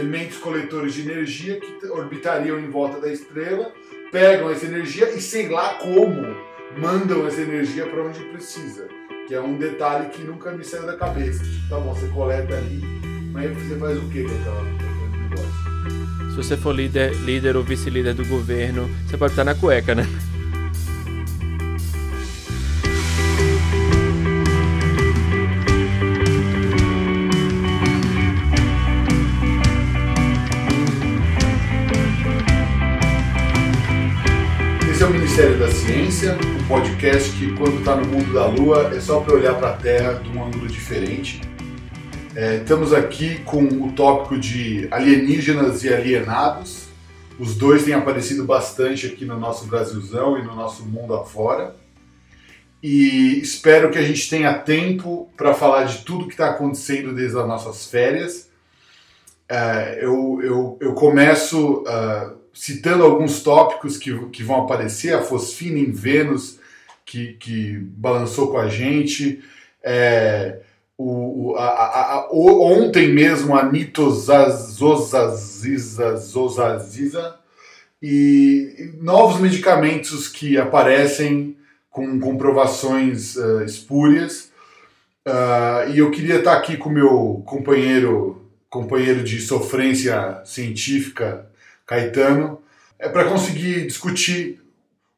elementos coletores de energia que orbitariam em volta da estrela, pegam essa energia e sei lá como mandam essa energia para onde precisa. Que é um detalhe que nunca me saiu da cabeça. Tá bom, você coleta ali, mas você faz o que com aquela, negócio? Se você for líder, líder ou vice-líder do governo, você pode estar na cueca, né? Ciência, um podcast que, quando está no mundo da Lua, é só para olhar para a Terra de um ângulo diferente. É, estamos aqui com o tópico de alienígenas e alienados. Os dois têm aparecido bastante aqui no nosso Brasilzão e no nosso mundo afora. E espero que a gente tenha tempo para falar de tudo que está acontecendo desde as nossas férias. É, eu, eu, eu começo uh, citando alguns tópicos que, que vão aparecer, a fosfina em Vênus, que, que balançou com a gente, é, o, a, a, a, ontem mesmo a nitozazizaziza e novos medicamentos que aparecem com comprovações uh, espúrias. Uh, e eu queria estar aqui com meu companheiro, companheiro de sofrência científica, Caetano, é para conseguir discutir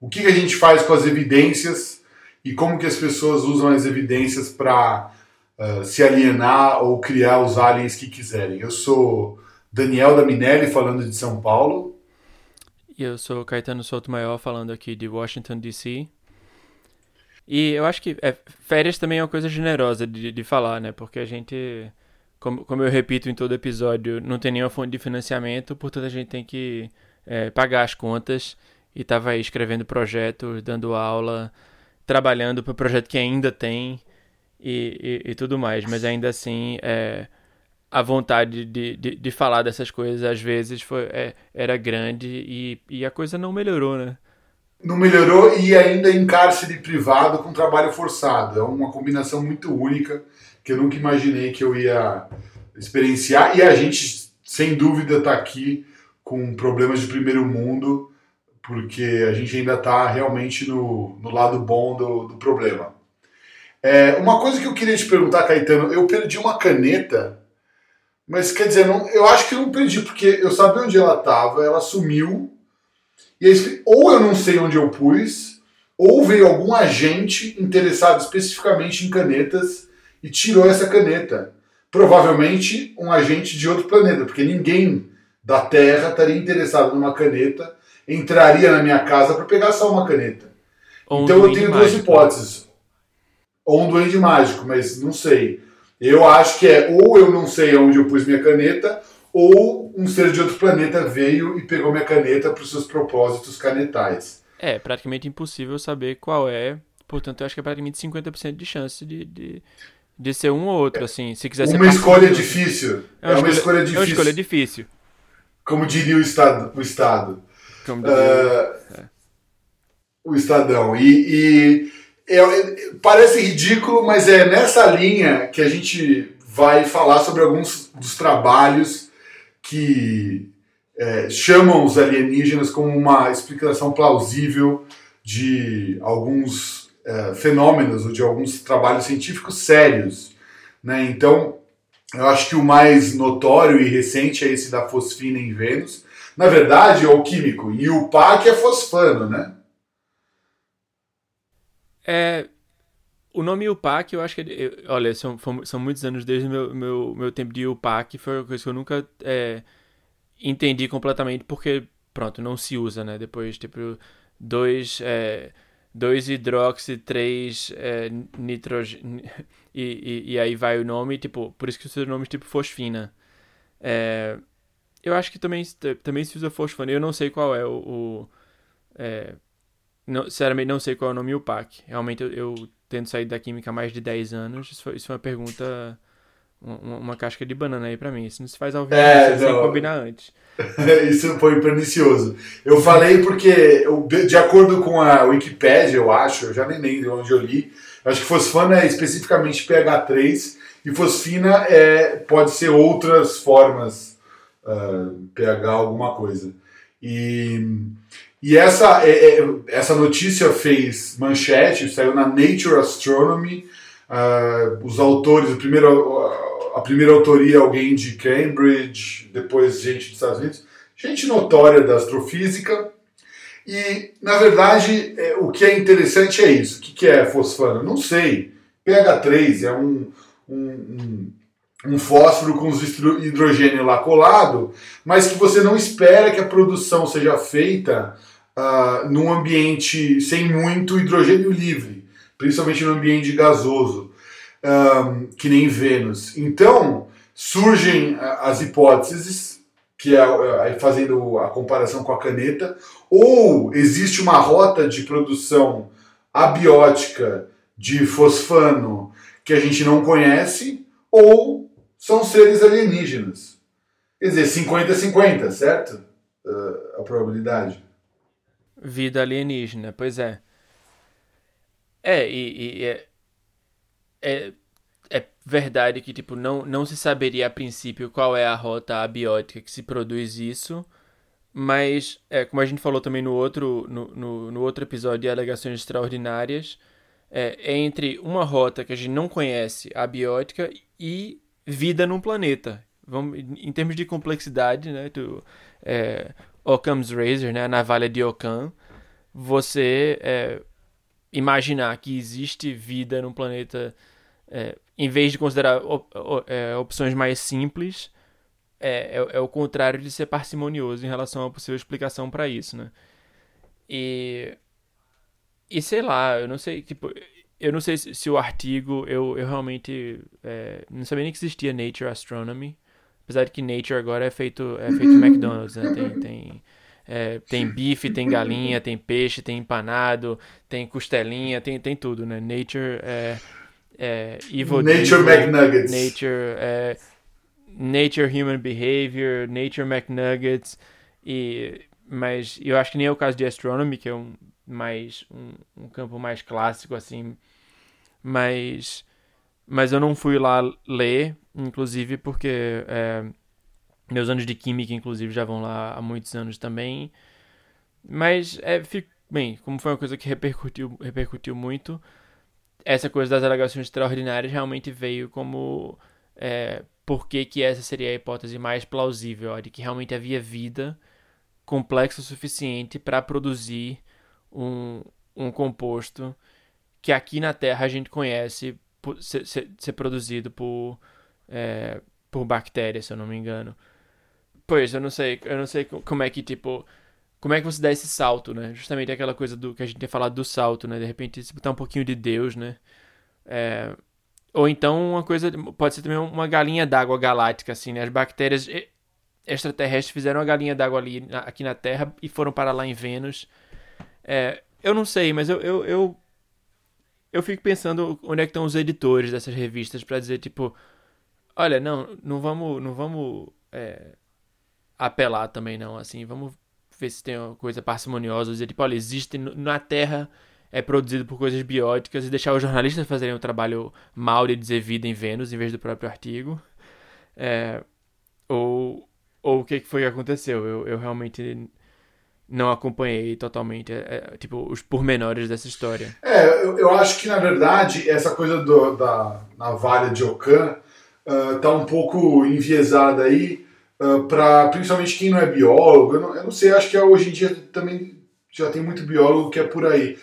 o que a gente faz com as evidências e como que as pessoas usam as evidências para uh, se alienar ou criar os aliens que quiserem. Eu sou Daniel da Minelli, falando de São Paulo. E eu sou Caetano Souto Maior, falando aqui de Washington, D.C. E eu acho que é, férias também é uma coisa generosa de, de falar, né? Porque a gente como, como eu repito em todo episódio, não tem nenhuma fonte de financiamento, portanto a gente tem que é, pagar as contas. E estava aí escrevendo projetos, dando aula, trabalhando para o projeto que ainda tem e, e, e, tudo mais. Mas ainda assim, é, a vontade de, de, de, falar dessas coisas às vezes foi, é, era grande e, e a coisa não melhorou, né? Não melhorou e ainda em cárcere privado com trabalho forçado. É uma combinação muito única que eu nunca imaginei que eu ia experienciar. E a gente, sem dúvida, está aqui com problemas de primeiro mundo, porque a gente ainda está realmente no, no lado bom do, do problema. É, uma coisa que eu queria te perguntar, Caetano, eu perdi uma caneta, mas quer dizer, não, eu acho que eu não perdi, porque eu sabia onde ela estava, ela sumiu, e aí, ou eu não sei onde eu pus, ou veio algum agente interessado especificamente em canetas e tirou essa caneta. Provavelmente um agente de outro planeta, porque ninguém da Terra estaria interessado numa caneta, entraria na minha casa para pegar só uma caneta. Ou então um eu tenho duas mágico. hipóteses. Ou um duende mágico, mas não sei. Eu acho que é ou eu não sei onde eu pus minha caneta, ou um ser de outro planeta veio e pegou minha caneta para os seus propósitos canetais. É praticamente impossível saber qual é, portanto eu acho que é praticamente 50% de chance de, de, de ser um ou outro, assim. Se quiser ser uma escolha difícil. É uma, é uma escolha, escolha, difícil. É uma escolha difícil. Como diria o Estado. O estado. Como diria, uh, é. O Estadão. E, e é, é, parece ridículo, mas é nessa linha que a gente vai falar sobre alguns dos trabalhos que é, chamam os alienígenas como uma explicação plausível de alguns é, fenômenos ou de alguns trabalhos científicos sérios. Né? Então, eu acho que o mais notório e recente é esse da fosfina em Vênus. Na verdade, é o químico. E o PAC é fosfano, né? É, o nome UPAC, eu acho que. Eu, olha, são, são muitos anos desde meu, meu, meu tempo de UPAC. Foi uma coisa que eu nunca é, entendi completamente, porque, pronto, não se usa, né? Depois, tipo, dois. É, 2 hidroxi, 3 é, nitrogênio. E, e, e, aí vai o nome, tipo, por isso que o nome tipo fosfina. É, eu acho que também, também se usa fosfina. Eu não sei qual é o. o é, não, sinceramente, não sei qual é o nome UPAC. Realmente, eu, eu tento sair da química há mais de 10 anos. Isso foi, isso foi uma pergunta. Uma, uma casca de banana aí pra mim. Isso não se faz ao vivo, é, tem que combinar antes. Isso foi pernicioso. Eu falei porque, de acordo com a Wikipedia, eu acho, eu já nem lembro onde eu li, acho que fosfana é especificamente pH3 e fosfina é, pode ser outras formas uh, pH alguma coisa. E, e essa, é, é, essa notícia fez manchete, saiu na Nature Astronomy. Uh, os autores, o primeiro, a primeira autoria alguém de Cambridge, depois gente dos Estados Unidos, gente notória da astrofísica. E, na verdade, é, o que é interessante é isso. O que, que é fosfano? Não sei. pH3 é um, um, um um fósforo com os hidrogênio lá colado, mas que você não espera que a produção seja feita uh, num ambiente sem muito hidrogênio livre, principalmente no ambiente gasoso, um, que nem Vênus. Então, surgem as hipóteses, que é fazendo a comparação com a caneta, ou existe uma rota de produção abiótica de fosfano que a gente não conhece, ou são seres alienígenas. Quer dizer, 50-50, certo? Uh, a probabilidade. Vida alienígena, pois é. É, e, e é, é, é, verdade que, tipo, não, não se saberia a princípio qual é a rota abiótica que se produz isso, mas, é, como a gente falou também no outro, no, no, no outro episódio de Alegações Extraordinárias, é, é, entre uma rota que a gente não conhece, abiótica, e vida num planeta. Vamos, em termos de complexidade, né, tu, é, Occam's Razor, né, a navalha de Occam, você é, imaginar que existe vida num planeta, é, em vez de considerar op, op, é, opções mais simples, é, é, é, o contrário de ser parcimonioso em relação uma possível explicação para isso, né? E, e sei lá, eu não sei, tipo, eu não sei se, se, o artigo, eu, eu realmente é, não sabia nem que existia Nature Astronomy, apesar de que Nature agora é feito, é feito McDonald's, né? Tem, tem é, tem bife, tem galinha, tem peixe, tem empanado, tem costelinha, tem, tem tudo, né? Nature é, é Evil Nature McNuggets. Nature, é, Nature Human Behavior, Nature McNuggets. E, mas eu acho que nem é o caso de Astronomy, que é um, mais, um, um campo mais clássico, assim. Mas, mas eu não fui lá ler, inclusive porque... É, meus anos de química, inclusive, já vão lá há muitos anos também. Mas, é, fico, bem, como foi uma coisa que repercutiu, repercutiu muito, essa coisa das alegações extraordinárias realmente veio como é, por que, essa seria a hipótese mais plausível, ó, de que realmente havia vida complexa o suficiente para produzir um, um composto que aqui na Terra a gente conhece ser, ser, ser produzido por, é, por bactérias, se eu não me engano. Pois, eu não sei, eu não sei como é que, tipo, como é que você dá esse salto, né? Justamente aquela coisa do que a gente tem falado do salto, né? De repente, se botar um pouquinho de Deus, né? É... Ou então uma coisa, pode ser também uma galinha d'água galáctica, assim, né? As bactérias extraterrestres fizeram uma galinha d'água ali, aqui na Terra, e foram para lá em Vênus. É... Eu não sei, mas eu, eu, eu, eu fico pensando onde é que estão os editores dessas revistas para dizer, tipo, olha, não, não vamos, não vamos... É apelar também, não. Assim, vamos ver se tem uma coisa parcimoniosa, dizer, tipo, olha, existe na Terra é produzido por coisas bióticas e deixar os jornalistas fazerem o trabalho mal de dizer vida em Vênus em vez do próprio artigo. É, ou, ou o que foi que aconteceu? Eu, eu realmente não acompanhei totalmente, é, é, tipo, os pormenores dessa história. É, eu, eu acho que, na verdade, essa coisa do, da navalha de Ockham uh, tá um pouco enviesada aí, ah, para principalmente quem não é biólogo, eu não, eu não sei, acho que hoje em dia também já tem muito biólogo que é por aí.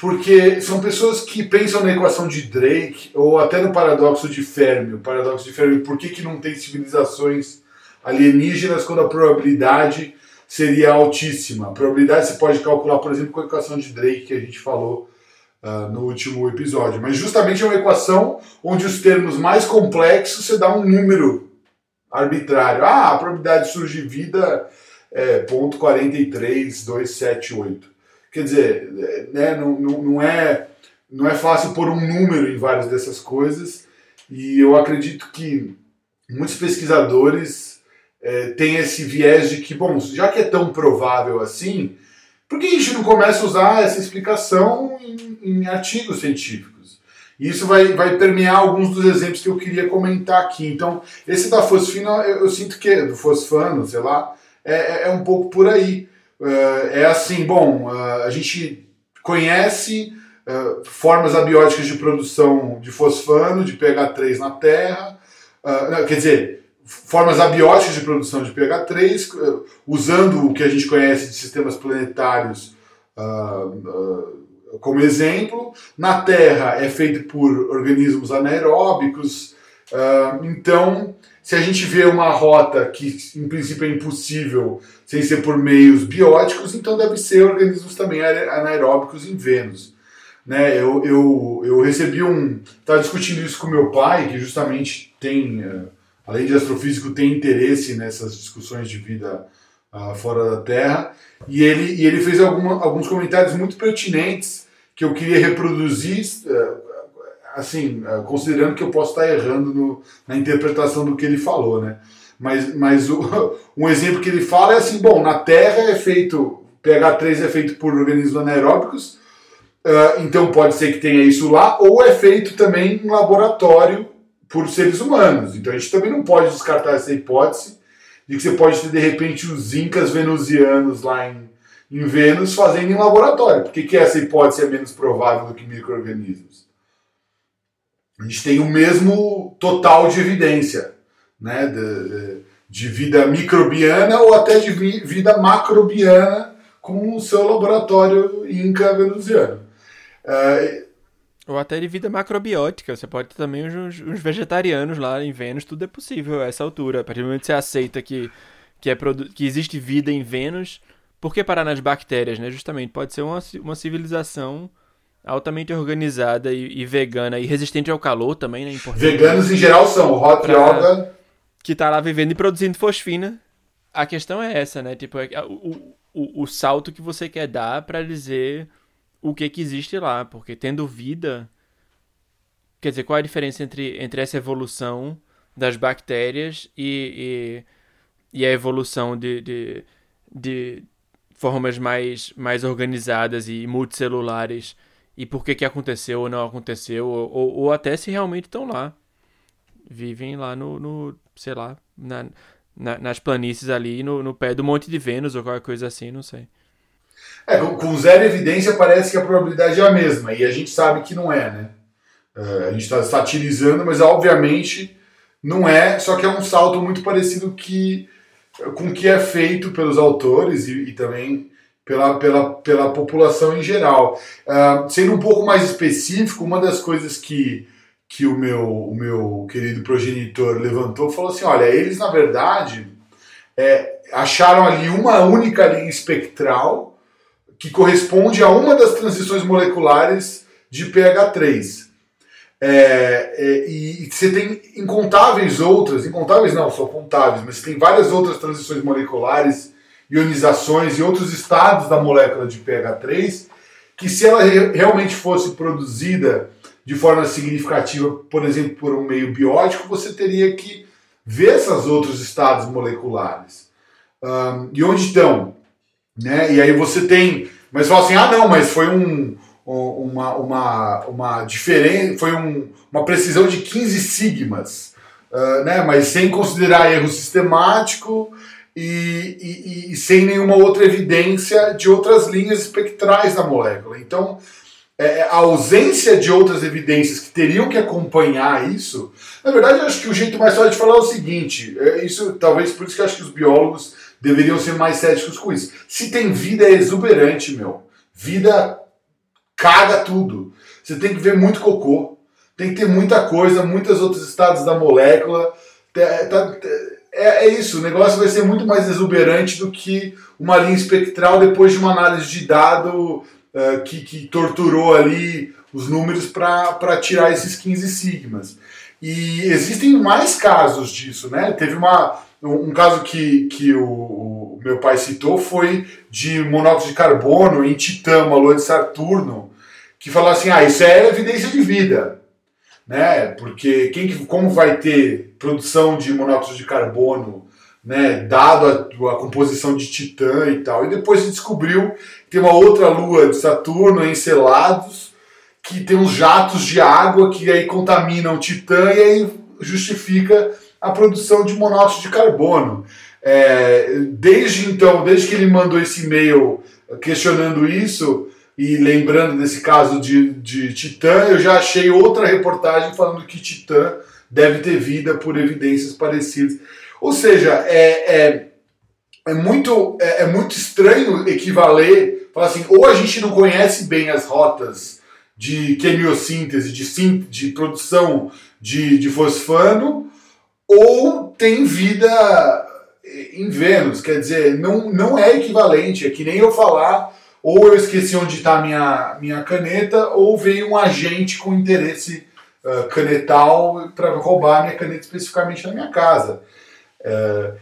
Porque são pessoas que pensam na equação de Drake ou até no paradoxo de Fermi. O paradoxo de Fermi, por que, que não tem civilizações alienígenas quando a probabilidade seria altíssima? A probabilidade você pode calcular, por exemplo, com a equação de Drake que a gente falou uh, no último episódio. Mas justamente é uma equação onde os termos mais complexos você dá um número arbitrário. Ah, a probabilidade de surgir vida é 0.43278. Quer dizer, né, não, não, não, é, não é fácil pôr um número em várias dessas coisas, e eu acredito que muitos pesquisadores é, têm esse viés de que, bom, já que é tão provável assim, por que a gente não começa a usar essa explicação em, em artigos científicos? E isso vai, vai permear alguns dos exemplos que eu queria comentar aqui. Então, esse da fosfina, eu, eu sinto que, do fosfano, sei lá, é, é, é um pouco por aí. É, é assim, bom, a gente conhece formas abióticas de produção de fosfano, de pH3 na Terra, quer dizer, formas abióticas de produção de pH3, usando o que a gente conhece de sistemas planetários como exemplo. Na Terra é feito por organismos anaeróbicos. Uh, então, se a gente vê uma rota que em princípio é impossível sem ser por meios bióticos, então deve ser organismos também anaeróbicos em Vênus. Né, eu, eu, eu recebi um. Estava discutindo isso com meu pai, que justamente tem, uh, além de astrofísico, tem interesse nessas discussões de vida uh, fora da Terra, e ele, e ele fez alguma, alguns comentários muito pertinentes que eu queria reproduzir, eh, assim, eh, considerando que eu posso estar errando no, na interpretação do que ele falou, né? Mas, mas o, um exemplo que ele fala é assim, bom, na Terra é feito, pH3 é feito por organismos anaeróbicos, uh, então pode ser que tenha isso lá, ou é feito também em laboratório por seres humanos. Então a gente também não pode descartar essa hipótese de que você pode ter, de repente, os incas venusianos lá em em Vênus fazendo em laboratório. Por que, que essa hipótese é menos provável do que micro-organismos? A gente tem o mesmo total de evidência né, de, de vida microbiana ou até de vida macrobiana com o seu laboratório Inca venusiano. Uh, ou até de vida macrobiótica. Você pode ter também uns, uns, vegetarianos lá em Vênus, tudo é possível a essa altura. A partir do momento que você aceita que, que, é que existe vida em Vênus, por que parar nas bactérias, né? Justamente, pode ser uma, uma civilização altamente organizada e, e, vegana e resistente ao calor também, né? Importante. Veganos em geral são, hot yoga... Que tá lá vivendo e produzindo fosfina. A questão é essa, né? Tipo, é, o, o, o salto que você quer dar para dizer o que que existe lá. Porque tendo vida... Quer dizer, qual é a diferença entre, entre essa evolução das bactérias e, e, e a evolução de, de, de formas mais, mais organizadas e multicelulares e por que, que aconteceu ou não aconteceu, ou, ou, ou até se realmente estão lá. Vivem lá no, no sei lá, na, na, nas planícies ali, no, no pé do Monte de Vênus ou qualquer coisa assim, não sei. É, com, zero evidência parece que a probabilidade é a mesma, e a gente sabe que não é, né? Uh, a gente está satirizando, mas obviamente não é, só que é um salto muito parecido que com o que é feito pelos autores e, e também pela, pela, pela população em geral. Uh, sendo um pouco mais específico, uma das coisas que, que o, meu, o meu querido progenitor levantou falou assim: olha, eles na verdade é, acharam ali uma única linha espectral que corresponde a uma das transições moleculares de pH3. É, é, e você tem incontáveis outras, incontáveis não, são contáveis, mas tem várias outras transições moleculares, ionizações e outros estados da molécula de pH3 que se ela re realmente fosse produzida de forma significativa, por exemplo, por um meio biótico, você teria que ver esses outros estados moleculares. Um, e onde estão? Né? E aí você tem. Mas fala assim: ah, não, mas foi um, uma, uma, uma diferença, foi um, uma precisão de 15 sigmas, uh, né? mas sem considerar erro sistemático e, e, e, sem nenhuma outra evidência de outras linhas espectrais da molécula. Então, é, a ausência de outras evidências que teriam que acompanhar isso, na verdade, eu acho que o jeito mais fácil de falar é o seguinte: é isso talvez por isso que eu acho que os biólogos deveriam ser mais céticos com isso. Se tem vida, é exuberante, meu. Vida caga tudo. Você tem que ver muito cocô, tem que ter muita coisa, muitos outros estados da molécula. É, tá, é, é, isso, o negócio vai ser muito mais exuberante do que uma linha espectral depois de uma análise de dado uh, que, que torturou ali os números para tirar esses 15 sigmas. E existem mais casos disso, né? Teve uma, um, caso que, que o, o, meu pai citou foi de monóxido de carbono em Titã, uma lua de Saturno, que falou assim: ah, isso é evidência de vida. Né? Porque quem, como vai ter produção de monóxido de carbono, né, dado a, a composição de Titã e tal. E depois se descobriu que tem uma outra lua de Saturno, Encelados, que tem uns jatos de água que aí contaminam titã e aí justifica a produção de monóxido de carbono. É, desde então, desde que ele mandou esse e-mail questionando isso e lembrando desse caso de, de Titã, eu já achei outra reportagem falando que Titã deve ter vida por evidências parecidas. Ou seja, é, é, é muito, é, é muito estranho equivaler, falar assim, ou a gente não conhece bem as rotas de quimiossíntese, de, de produção de, de fosfano, ou tem vida em Vênus. Quer dizer, não, não é equivalente. É que nem eu falar, ou eu esqueci onde está minha, minha caneta, ou veio um agente com interesse uh, canetal para roubar minha caneta especificamente na minha casa. Uh,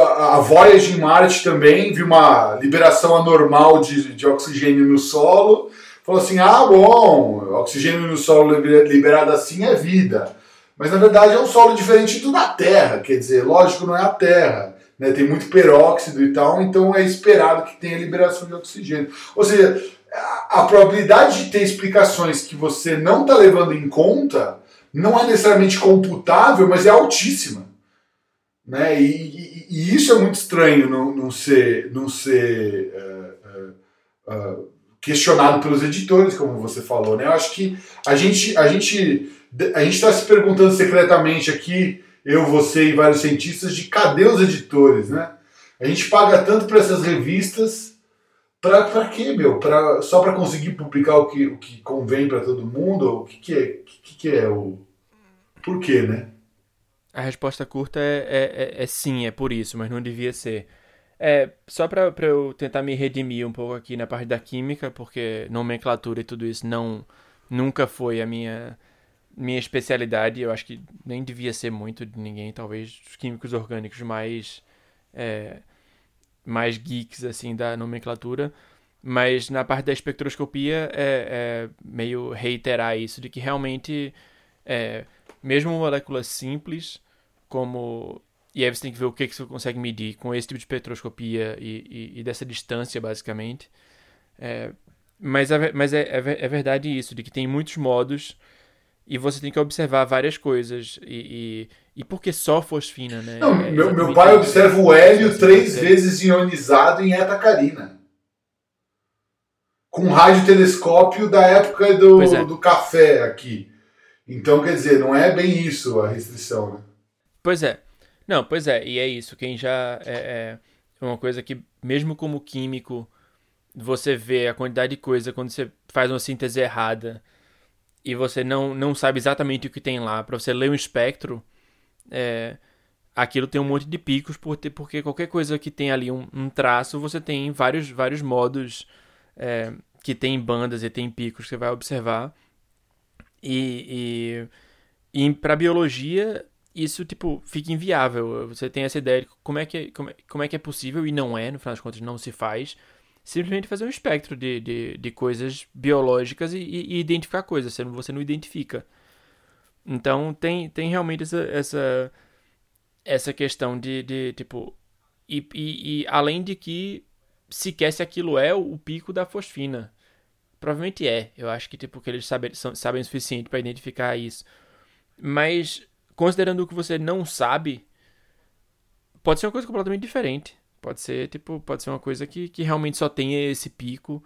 a Voyage em Marte também viu uma liberação anormal de, de oxigênio no solo. Falou assim: ah, bom, oxigênio no solo liberado assim é vida. Mas na verdade é um solo diferente do da Terra, quer dizer, lógico, não é a Terra. Né? Tem muito peróxido e tal, então é esperado que tenha liberação de oxigênio. Ou seja, a, probabilidade de ter explicações que você não está levando em conta não é necessariamente computável, mas é altíssima. Né? E, e, e isso é muito estranho não, não ser, não ser uh, uh, questionado pelos editores, como você falou. Né? Eu acho que a gente, a gente a gente está se perguntando secretamente aqui, eu, você e vários cientistas, de cadê os editores, né? A gente paga tanto para essas revistas, para quê, meu? Pra, só para conseguir publicar o que, o que convém para todo mundo? O que, que, é, que, que é o. Por quê, né? A resposta curta é, é, é, é sim, é por isso, mas não devia ser. É, só para eu tentar me redimir um pouco aqui na parte da química, porque nomenclatura e tudo isso não nunca foi a minha minha especialidade, eu acho que nem devia ser muito de ninguém, talvez os químicos orgânicos mais é, mais geeks assim da nomenclatura, mas na parte da espectroscopia é, é meio reiterar isso de que realmente é, mesmo moléculas simples como e aí você tem que ver o que, que você consegue medir com esse tipo de espectroscopia e, e, e dessa distância basicamente, é, mas, mas é, é, é verdade isso de que tem muitos modos e você tem que observar várias coisas. E, e, e por que só fosfina, né? Não, é meu, meu pai observa o hélio três vezes ionizado em etacarina. Com um radiotelescópio da época do, é. do café aqui. Então, quer dizer, não é bem isso a restrição, né? Pois é. Não, pois é, e é isso. Quem já. É, é uma coisa que, mesmo como químico, você vê a quantidade de coisa quando você faz uma síntese errada e você não, não sabe exatamente o que tem lá, para você ler um espectro, é, aquilo tem um monte de picos, porque, porque qualquer coisa que tem ali um, um traço, você tem vários, vários modos é, que tem bandas e tem picos que você vai observar. E, e, e para biologia, isso tipo fica inviável. Você tem essa ideia de como é, que, como, é, como é que é possível e não é, no final das contas não se faz simplesmente fazer um espectro de, de, de coisas biológicas e, e, identificar coisas, sendo você não identifica. Então tem, tem realmente essa, essa, essa questão de, de tipo. E, e, e, além de que sequer se aquilo é o, pico da fosfina. Provavelmente é. Eu acho que tipo que eles sabem, são, sabem o suficiente para identificar isso. Mas considerando o que você não sabe, pode ser uma coisa completamente diferente. Pode ser, tipo, pode ser uma coisa que, que realmente só tenha esse pico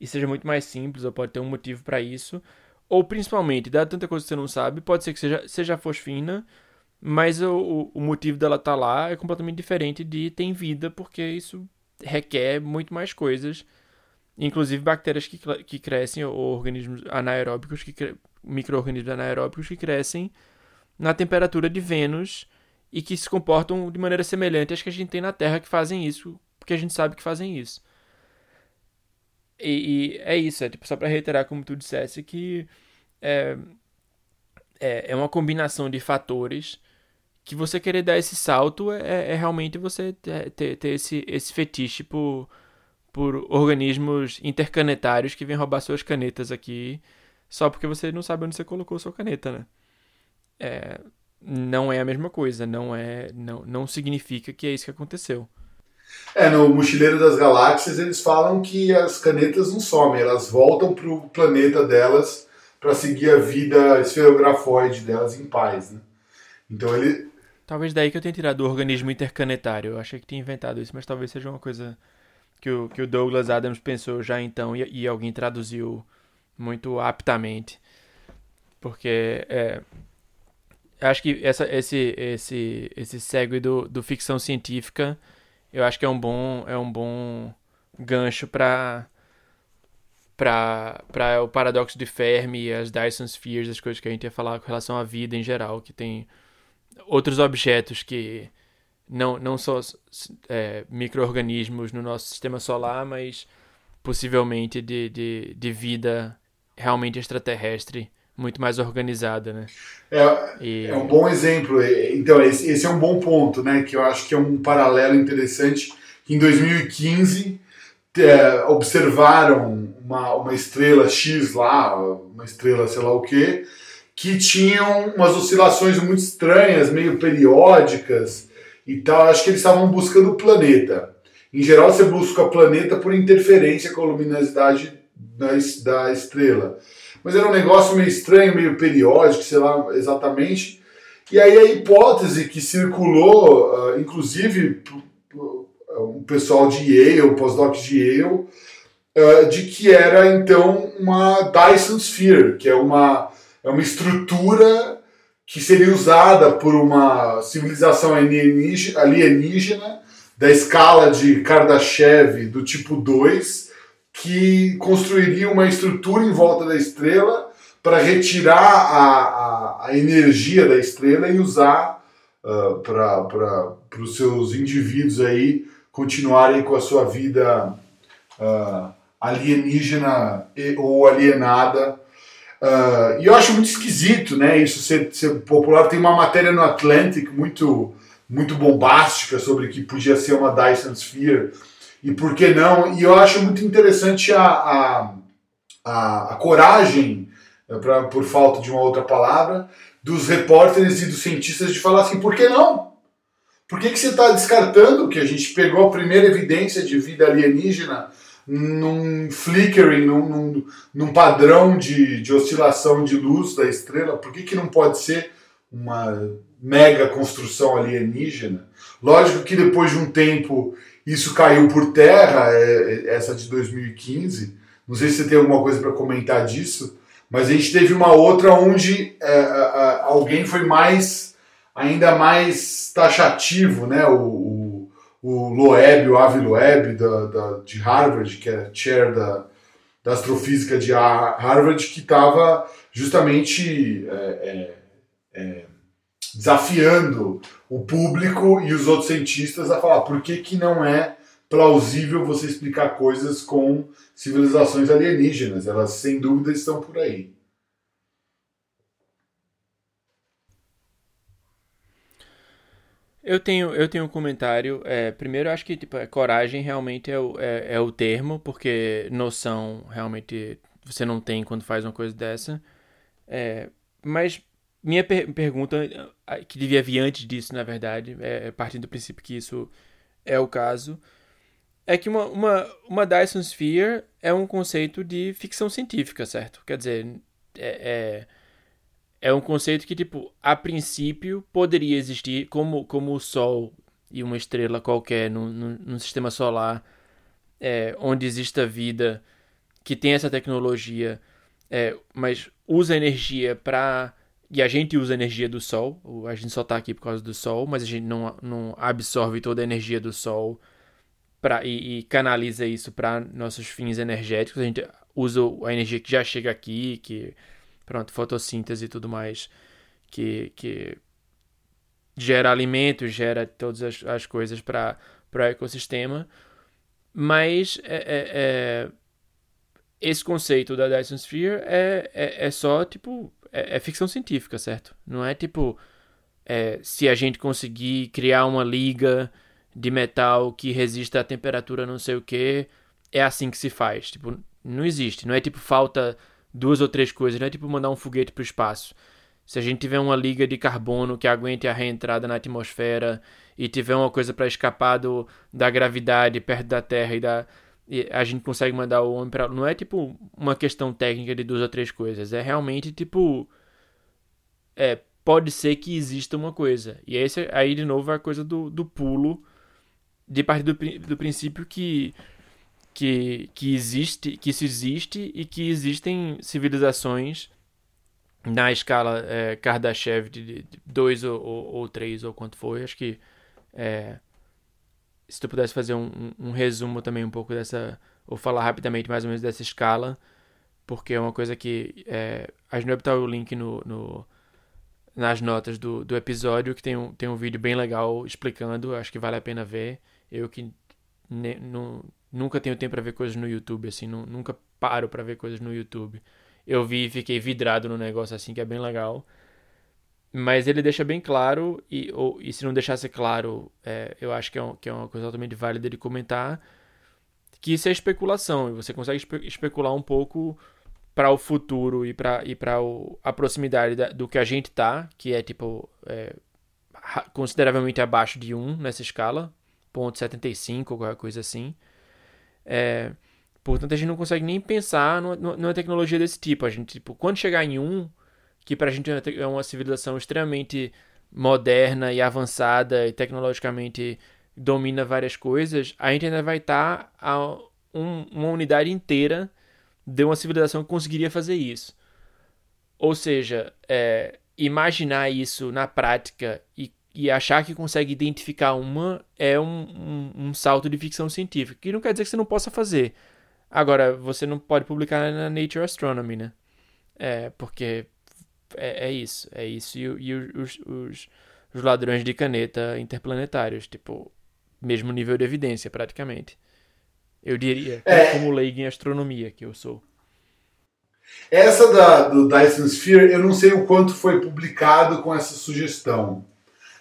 e seja muito mais simples, ou pode ter um motivo para isso. Ou principalmente, dado tanta coisa que você não sabe, pode ser que seja, seja fosfina, mas o, o motivo dela estar tá lá é completamente diferente de tem vida, porque isso requer muito mais coisas. Inclusive bactérias que, que crescem, ou organismos anaeróbicos, que micro-organismos anaeróbicos que crescem na temperatura de Vênus e que se comportam de maneira semelhante às que a gente tem na Terra que fazem isso, porque a gente sabe que fazem isso. E, e é isso, é tipo, só para reiterar, como tu dissesse, que é, é, é, uma combinação de fatores que você querer dar esse salto é, é realmente você ter, ter esse, esse fetiche por, por organismos intercanetários que vêm roubar suas canetas aqui só porque você não sabe onde você colocou sua caneta, né? É, não é a mesma coisa, não é, não, não significa que é isso que aconteceu. É, no Mochileiro das Galáxias eles falam que as canetas não somem, elas voltam para o planeta delas para seguir a vida esferografoide delas em paz, né? Então ele... Talvez daí que eu tenha tirado o organismo intercanetário. Eu achei que tinha inventado isso, mas talvez seja uma coisa que o, que o Douglas Adams pensou já então e, e alguém traduziu muito aptamente. Porque é, acho que essa, esse, esse, esse segue do, do ficção científica eu acho que é um bom, é um bom gancho para para o paradoxo de Fermi, as Dyson Spheres, as coisas que a gente ia falar com relação à vida em geral, que tem outros objetos que não, não só é, micro-organismos no nosso sistema solar, mas possivelmente de, de, de vida realmente extraterrestre muito mais organizada, né? É, e... é um bom exemplo. Então, esse, esse, é um bom ponto, né? Que eu acho que é um paralelo interessante. Em 2015 é, observaram uma, uma estrela X lá, uma estrela sei lá o que, que tinham umas oscilações muito estranhas, meio periódicas e tal. Acho que eles estavam buscando o planeta. Em geral, você busca o planeta por interferência com a luminosidade da, da estrela. Mas era um negócio meio estranho, meio periódico, sei lá exatamente. E aí a hipótese que circulou, uh, inclusive um pessoal de Yale, pós-doc de Yale, uh, de que era então uma Dyson Sphere, que é uma, é uma estrutura que seria usada por uma civilização alienígena, alienígena da escala de Kardashev do tipo 2, que construiria uma estrutura em volta da estrela para retirar a, a, a, energia da estrela e usar uh, para os seus indivíduos aí continuarem com a sua vida uh, alienígena e, ou alienada. Uh, e eu acho muito esquisito né, isso ser, ser popular. Tem uma matéria no Atlantic muito, muito bombástica sobre que podia ser uma Dyson Sphere e por que não. E eu acho muito interessante a, a, a, a coragem, eh, pra, por falta de uma outra palavra, dos repórteres e dos cientistas de falar assim: por que não? Por que, que você está descartando que a gente pegou a primeira evidência de vida alienígena num flickering, num, num, num padrão de, de oscilação de luz da estrela? Por que, que não pode ser uma mega construção alienígena? Lógico que depois de um tempo isso caiu por terra, é, é, essa de 2015. Não sei se você tem alguma coisa para comentar disso, mas a gente teve uma outra onde é, alguém foi mais, ainda mais taxativo, né? O, o, o Loeb, o Avi Loeb da, da, de Harvard, que é chair da, da astrofísica de Harvard, que estava justamente é, é, é desafiando o público e os outros cientistas a falar por que, que não é plausível você explicar coisas com civilizações alienígenas. Elas, sem dúvida, estão por aí. Eu tenho, eu tenho um comentário. É, primeiro, acho que tipo, coragem realmente é o, é, é o termo, porque noção realmente você não tem quando faz uma coisa dessa. É, mas minha per pergunta, que devia vir antes disso, na verdade, é, é, partindo do princípio que isso é o caso, é que uma, uma, uma Dyson Sphere é um conceito de ficção científica, certo? Quer dizer, é, é, é um conceito que, tipo, a princípio poderia existir como, como o Sol e uma estrela qualquer no, no, no sistema solar, é, onde exista vida que tem essa tecnologia, é, mas usa energia para e a gente usa energia do Sol, a gente só está aqui por causa do Sol, mas a gente não, não absorve toda a energia do Sol pra, e, e canaliza isso para nossos fins energéticos. A gente usa a energia que já chega aqui, que, pronto, fotossíntese e tudo mais, que, que gera alimento, gera todas as, as coisas para o ecossistema. Mas é, é, é, esse conceito da Dyson Sphere é, é, é só, tipo, é, é ficção científica, certo? Não é tipo é, se a gente conseguir criar uma liga de metal que resista à temperatura não sei o que, é assim que se faz. Tipo, não existe. Não é tipo falta duas ou três coisas. Não é tipo mandar um foguete para o espaço. se a gente tiver uma liga de carbono que aguente a reentrada na atmosfera e tiver uma coisa para escapar do, da gravidade perto da Terra e da a gente consegue mandar o homem para não é tipo uma questão técnica de duas ou três coisas, é realmente tipo é pode ser que exista uma coisa. E esse aí de novo é a coisa do, do pulo de partir do, do princípio que que, que existe, que isso existe e que existem civilizações na escala é, Kardashev de 2 ou, ou, ou 3 ou quanto foi, acho que é, se tu pudesse fazer um, um, um, resumo também um pouco dessa, ou falar rapidamente mais ou menos dessa escala, porque é uma coisa que é, a gente vai botar o link no, no, nas notas do, do episódio, que tem um, tem um vídeo bem legal explicando, acho que vale a pena ver. Eu que ne, nunca tenho tempo para ver coisas no YouTube, assim, nunca paro para ver coisas no YouTube. Eu vi e fiquei vidrado no negócio assim, que é bem legal. Mas ele deixa bem claro, e, ou, e se não deixasse claro, é, eu acho que é, um, que é uma coisa totalmente válida de comentar, que isso é especulação, e você consegue espe especular um pouco para o futuro e para a proximidade da, do que a gente tá, que é tipo é, consideravelmente abaixo de 1 nessa escala, ponto .75 ou qualquer coisa assim. É, portanto, a gente não consegue nem pensar numa, numa, tecnologia desse tipo. A gente, tipo, quando chegar em um, que pra gente é uma civilização extremamente moderna e avançada e tecnologicamente domina várias coisas, a gente ainda vai estar tá a um, uma unidade inteira de uma civilização que conseguiria fazer isso. Ou seja, é, imaginar isso na prática e e achar que consegue identificar uma é um, um, um, salto de ficção científica. Que não quer dizer que você não possa fazer. Agora, você não pode publicar na Nature Astronomy, né? É, porque é, é isso. É isso. E, e os, os, os, ladrões de caneta interplanetários. Tipo, mesmo nível de evidência, praticamente. Eu diria, é. como leigo em astronomia que eu sou. Essa da, do Dyson Sphere, eu não sei o quanto foi publicado com essa sugestão.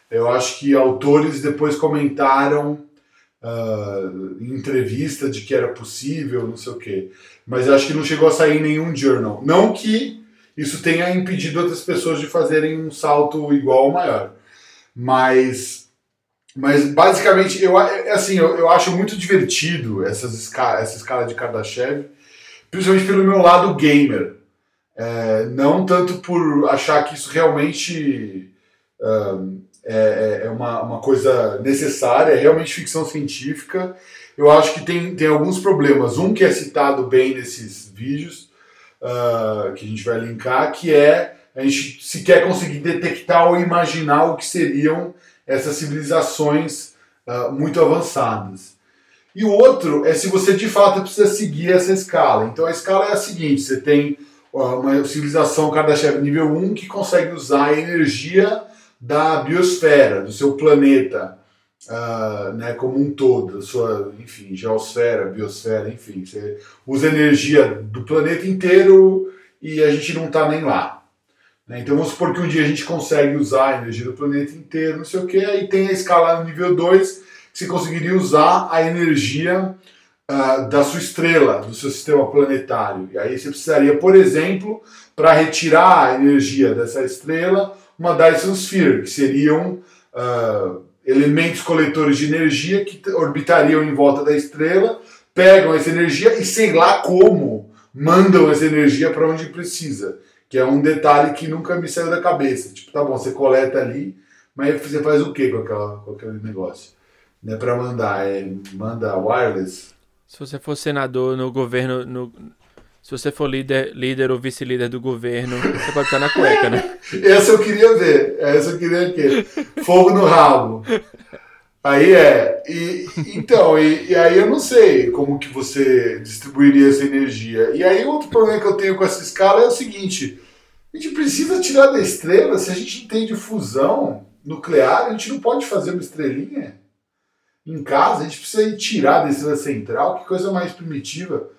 Eu acho que autores depois comentaram uh, em entrevista de que era possível, não sei o quê. Mas eu acho que não chegou a sair em nenhum journal. Não que isso tenha impedido outras pessoas de fazerem um salto igual ou maior. Mas, mas basicamente, eu, assim, eu, eu acho muito divertido essas esca essa escala de Kardashev, principalmente pelo meu lado gamer. É, não tanto por achar que isso realmente. Um, é, é, é uma, uma coisa necessária, é realmente ficção científica. Eu acho que tem, tem alguns problemas. Um que é citado bem nesses vídeos, uh, que a gente vai linkar, que é a gente sequer conseguir detectar ou imaginar o que seriam essas civilizações uh, muito avançadas. E o outro é se você de fato precisa seguir essa escala. Então a escala é a seguinte: você tem uma civilização Kardashev nível 1 que consegue usar a energia da biosfera, do seu planeta, uh, né, como um todo, sua, enfim, geosfera, biosfera, enfim, você usa energia do planeta inteiro e a gente não está nem lá. Né? Então vamos supor que um dia a gente consegue usar a energia do planeta inteiro, não sei o que, aí tem a escala no nível 2, que você conseguiria usar a energia uh, da sua estrela, do seu sistema planetário. E aí você precisaria, por exemplo, para retirar a energia dessa estrela, uma Dyson Sphere, que seriam uh, elementos coletores de energia que orbitariam em volta da estrela, pegam essa energia e sei lá como mandam essa energia para onde precisa. Que é um detalhe que nunca me saiu da cabeça. Tipo, tá bom, você coleta ali, mas você faz o que com, aquela, com aquele negócio? Não é para mandar, é manda wireless. Se você for senador no governo, no, se você for líder, líder ou vice-líder do governo, você pode estar na cueca, né? Essa eu queria ver. Essa eu queria ver. Fogo no rabo. Aí é. E, então, e, e, aí eu não sei como que você distribuiria essa energia. E aí outro problema que eu tenho com essa escala é o seguinte. A gente precisa tirar da estrela, se a gente entende fusão nuclear, a gente não pode fazer uma estrelinha em casa, a gente precisa tirar da estrela central, que coisa mais primitiva.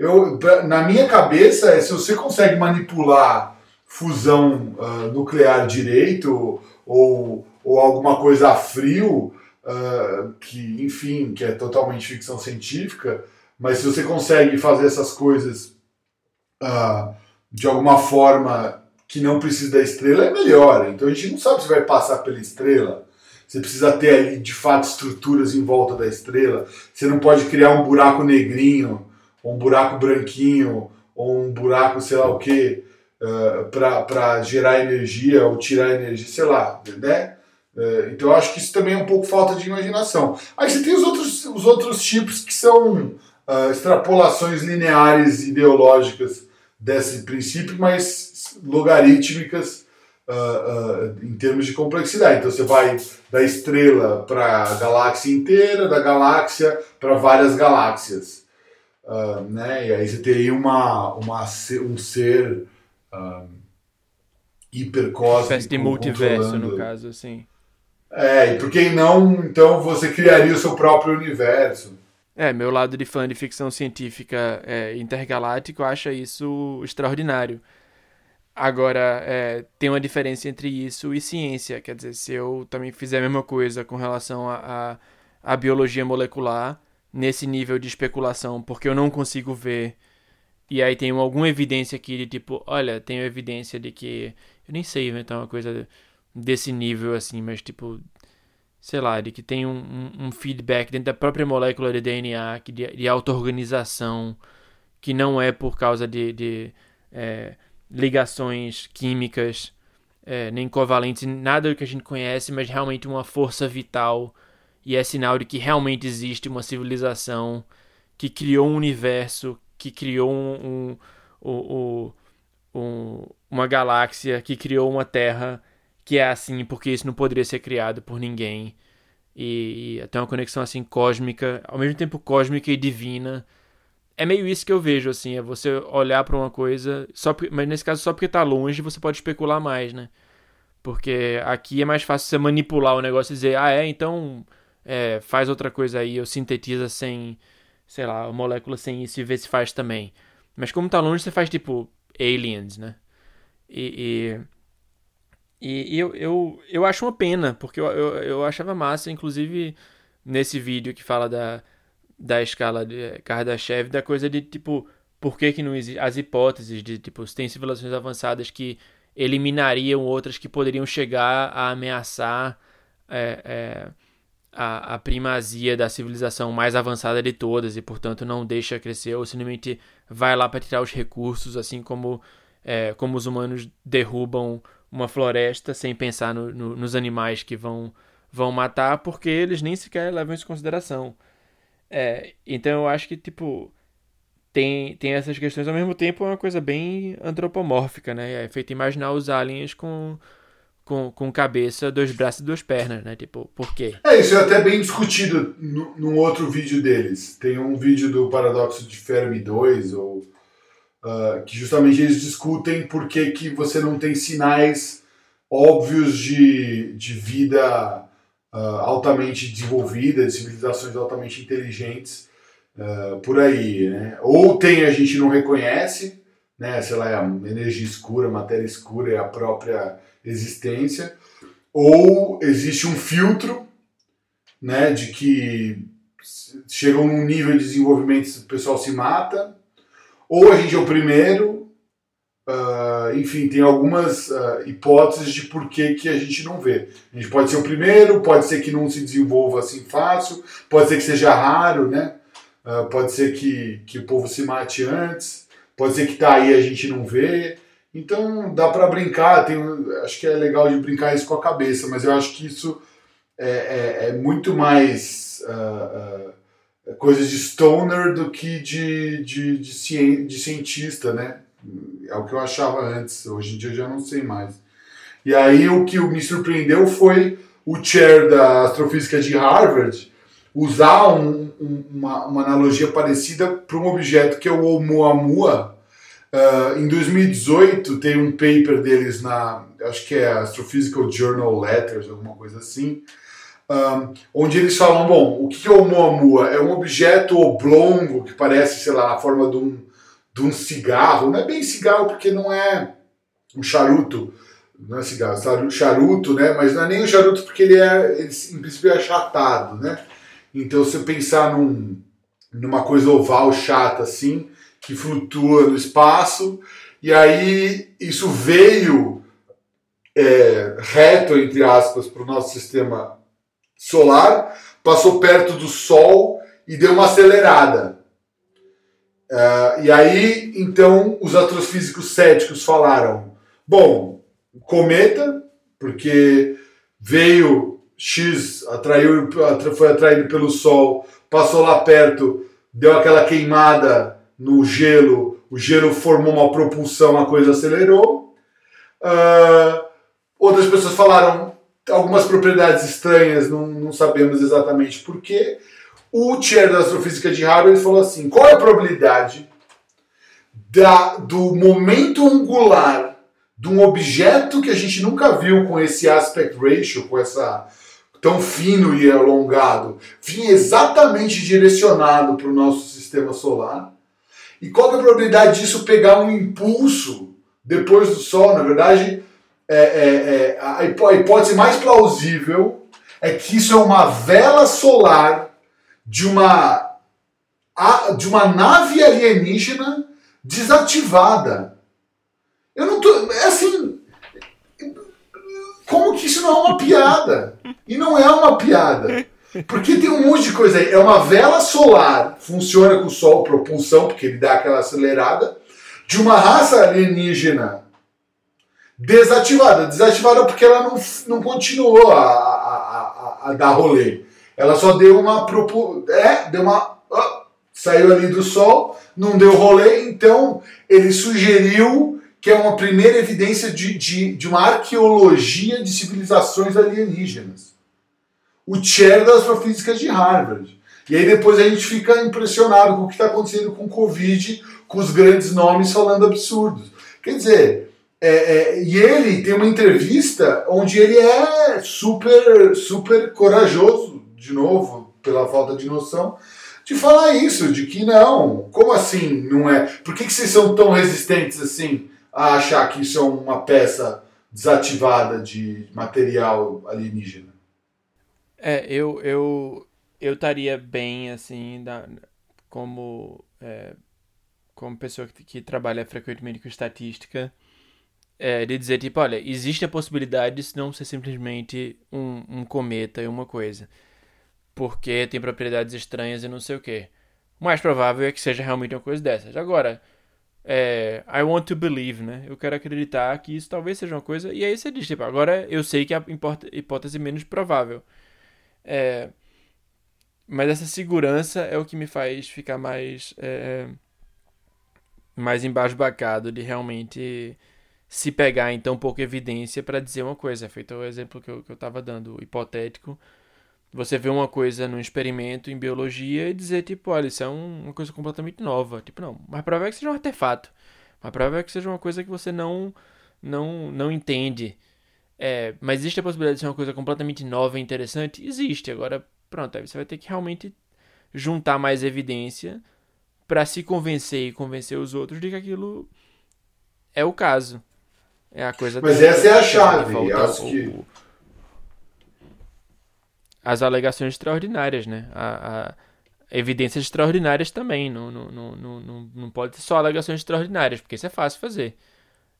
Eu, na minha cabeça, é se você consegue manipular fusão uh, nuclear direito ou, ou alguma coisa a frio, uh, que, enfim, que é totalmente ficção científica, mas se você consegue fazer essas coisas uh, de alguma forma que não precisa da estrela, é melhor. Então a gente não sabe se vai passar pela estrela. Você precisa ter ali, de fato, estruturas em volta da estrela. Você não pode criar um buraco negrinho, um buraco branquinho, ou um buraco, sei lá o que, uh, para gerar energia ou tirar energia, sei lá, né? Uh, então eu acho que isso também é um pouco falta de imaginação. Aí você tem os outros, os outros tipos que são uh, extrapolações lineares ideológicas desse princípio, mas logarítmicas uh, uh, em termos de complexidade. Então você vai da estrela para a galáxia inteira, da galáxia para várias galáxias. Uh, né? E aí você teria uma, uma, um ser uh, hipercósmico. Espécie de multiverso, no caso, assim. É, e por que não, então, você criaria o seu próprio universo? É, meu lado de fã de ficção científica é, intergaláctico acha isso extraordinário. Agora, é, tem uma diferença entre isso e ciência. Quer dizer, se eu também fizer a mesma coisa com relação à biologia molecular, nesse nível de especulação, porque eu não consigo ver. E aí tem alguma evidência aqui de tipo, olha, tenho evidência de que. Eu nem sei inventar uma coisa desse nível assim, mas tipo. Sei lá, de que tem um, um, um feedback dentro da própria molécula de DNA, que de, de auto-organização, que não é por causa de. de é, ligações químicas, é, nem covalentes, nada do que a gente conhece, mas realmente uma força vital e é sinal de que realmente existe uma civilização que criou um universo, que criou um, um, um, um, uma galáxia, que criou uma Terra que é assim, porque isso não poderia ser criado por ninguém. E, e até uma conexão assim cósmica, ao mesmo tempo cósmica e divina é meio isso que eu vejo, assim, é você olhar para uma coisa, só mas nesse caso só porque tá longe você pode especular mais, né? Porque aqui é mais fácil você manipular o negócio e dizer, ah, é, então é, faz outra coisa aí, ou sintetiza sem, sei lá, molécula sem isso e vê se faz também. Mas como tá longe, você faz tipo aliens, né? E, e, e eu, eu, eu acho uma pena, porque eu, eu, eu achava massa, inclusive nesse vídeo que fala da da escala de Kardashev, da coisa de tipo, por que, que não existe. As hipóteses de tipo, se tem civilizações avançadas que eliminariam outras que poderiam chegar a ameaçar é, é, a, a, primazia da civilização mais avançada de todas e, portanto, não deixa crescer ou simplesmente vai lá para tirar os recursos, assim como, é, como os humanos derrubam uma floresta sem pensar no, no, nos animais que vão, vão matar, porque eles nem sequer levam isso em consideração. É, então eu acho que, tipo, tem, tem essas questões, ao mesmo tempo é uma coisa bem antropomórfica, né? É feito imaginar os aliens com, com, com cabeça, dois braços e duas pernas, né? Tipo, por quê? É, isso é até bem discutido no, num outro vídeo deles. Tem um vídeo do Paradoxo de Fermi 2, ou, uh, que justamente eles discutem por que, que você não tem sinais óbvios de, de vida uh, altamente desenvolvida, de civilizações altamente inteligentes uh, por aí. Né? Ou tem a gente não reconhece, né? sei lá, é a energia escura, matéria escura é a própria existência, ou existe um filtro né, de que chegam num nível de desenvolvimento o pessoal se mata, ou a gente é o primeiro, Uh, enfim, tem algumas uh, hipóteses de por que, que a gente não vê. A gente pode ser o primeiro, pode ser que não se desenvolva assim fácil, pode ser que seja raro, né? Uh, pode ser que, que o povo se mate antes, pode ser que tá aí a gente não vê. Então dá para brincar, tem, acho que é legal de brincar isso com a cabeça, mas eu acho que isso é, é, é muito mais coisa de stoner do que de, de, de, de cientista, né? É o que eu achava antes, hoje em dia eu já não sei mais. E aí o que me surpreendeu foi o chair da astrofísica de Harvard usar um, um, uma, uma, analogia parecida para um objeto que é o Oumuamua. Uh, em 2018 tem um paper deles na, acho que é Astrophysical Journal Letters, alguma coisa assim, um, ah, onde eles falam, bom, o que é o Oumuamua? É um objeto oblongo que parece, sei lá, a forma de um, de um cigarro, não é bem cigarro porque não é um charuto, não é cigarro, charuto, né? Mas não é nem um charuto porque ele é, ele, em princípio, é achatado, né? Então, se você pensar num, numa coisa oval chata assim, que flutua no espaço, e aí isso veio é, reto, entre aspas, para o nosso sistema solar, passou perto do Sol e deu uma acelerada. Uh, e aí, então, os astrofísicos céticos falaram: bom, cometa, porque veio X, atraiu, foi atraído pelo Sol, passou lá perto, deu aquela queimada no gelo, o gelo formou uma propulsão, a coisa acelerou. Uh, outras pessoas falaram algumas propriedades estranhas, não, não sabemos exatamente porquê. O chair da astrofísica de Harvard falou assim: qual é a probabilidade da, do momento angular de um objeto que a gente nunca viu com esse aspect ratio, com essa tão fino e alongado, vir exatamente direcionado para o nosso sistema solar? E qual é a probabilidade disso pegar um impulso depois do Sol? Na verdade, é, é, é, a hipótese mais plausível é que isso é uma vela solar de uma, de uma nave alienígena desativada. Eu não tô. É assim. Como que isso não é uma piada? E não é uma piada. Porque tem um monte de coisa aí. É uma vela solar, funciona com o Sol, propulsão, porque ele dá aquela acelerada, de uma raça alienígena desativada. Desativada porque ela não, não continuou a, a, a, a dar rolê. Ela só deu uma. É, deu uma. saiu ali do Sol, não deu rolê, então ele sugeriu que é uma primeira evidência de, de, de uma arqueologia de civilizações alienígenas. O chair da astrofísica de Harvard. E aí depois a gente fica impressionado com o que está acontecendo com o Covid, com os grandes nomes falando absurdos. Quer dizer, é, é, e ele tem uma entrevista onde ele é super, super corajoso, de novo, pela falta de noção, de falar isso, de que não, como assim não é? Por que, que vocês são tão resistentes assim a achar que isso é uma peça desativada de material alienígena? É, eu eu eu estaria bem assim da, como é, como pessoa que, que trabalha frequentemente com estatística é, de dizer, tipo, olha, existe a possibilidade de não ser simplesmente um, um cometa e uma coisa. Porque tem propriedades estranhas e não sei o que. O mais provável é que seja realmente uma coisa dessas. Agora, é, I want to believe, né? Eu quero acreditar que isso talvez seja uma coisa. E aí você diz, tipo, agora eu sei que é a hipótese menos provável. É, mas essa segurança é o que me faz ficar mais. É, mais embasbacado de realmente se pegar então pouca evidência para dizer uma coisa. Feito o exemplo que eu, que eu tava dando, hipotético. Você vê uma coisa num experimento em biologia e dizer, tipo, olha, isso é um, uma coisa completamente nova. Tipo, não, mas provável é que seja um artefato. Mas provável é que seja uma coisa que você não, não, não entende. É, mas existe a possibilidade de ser uma coisa completamente nova e interessante? Existe. Agora, pronto, aí você vai ter que realmente juntar mais evidência para se convencer e convencer os outros de que aquilo é o caso. É a coisa Mas essa é a chave. Acho que... As alegações extraordinárias, né? A, a evidências extraordinárias também. Não, não, não, não, não pode ser só alegações extraordinárias, porque isso é fácil fazer.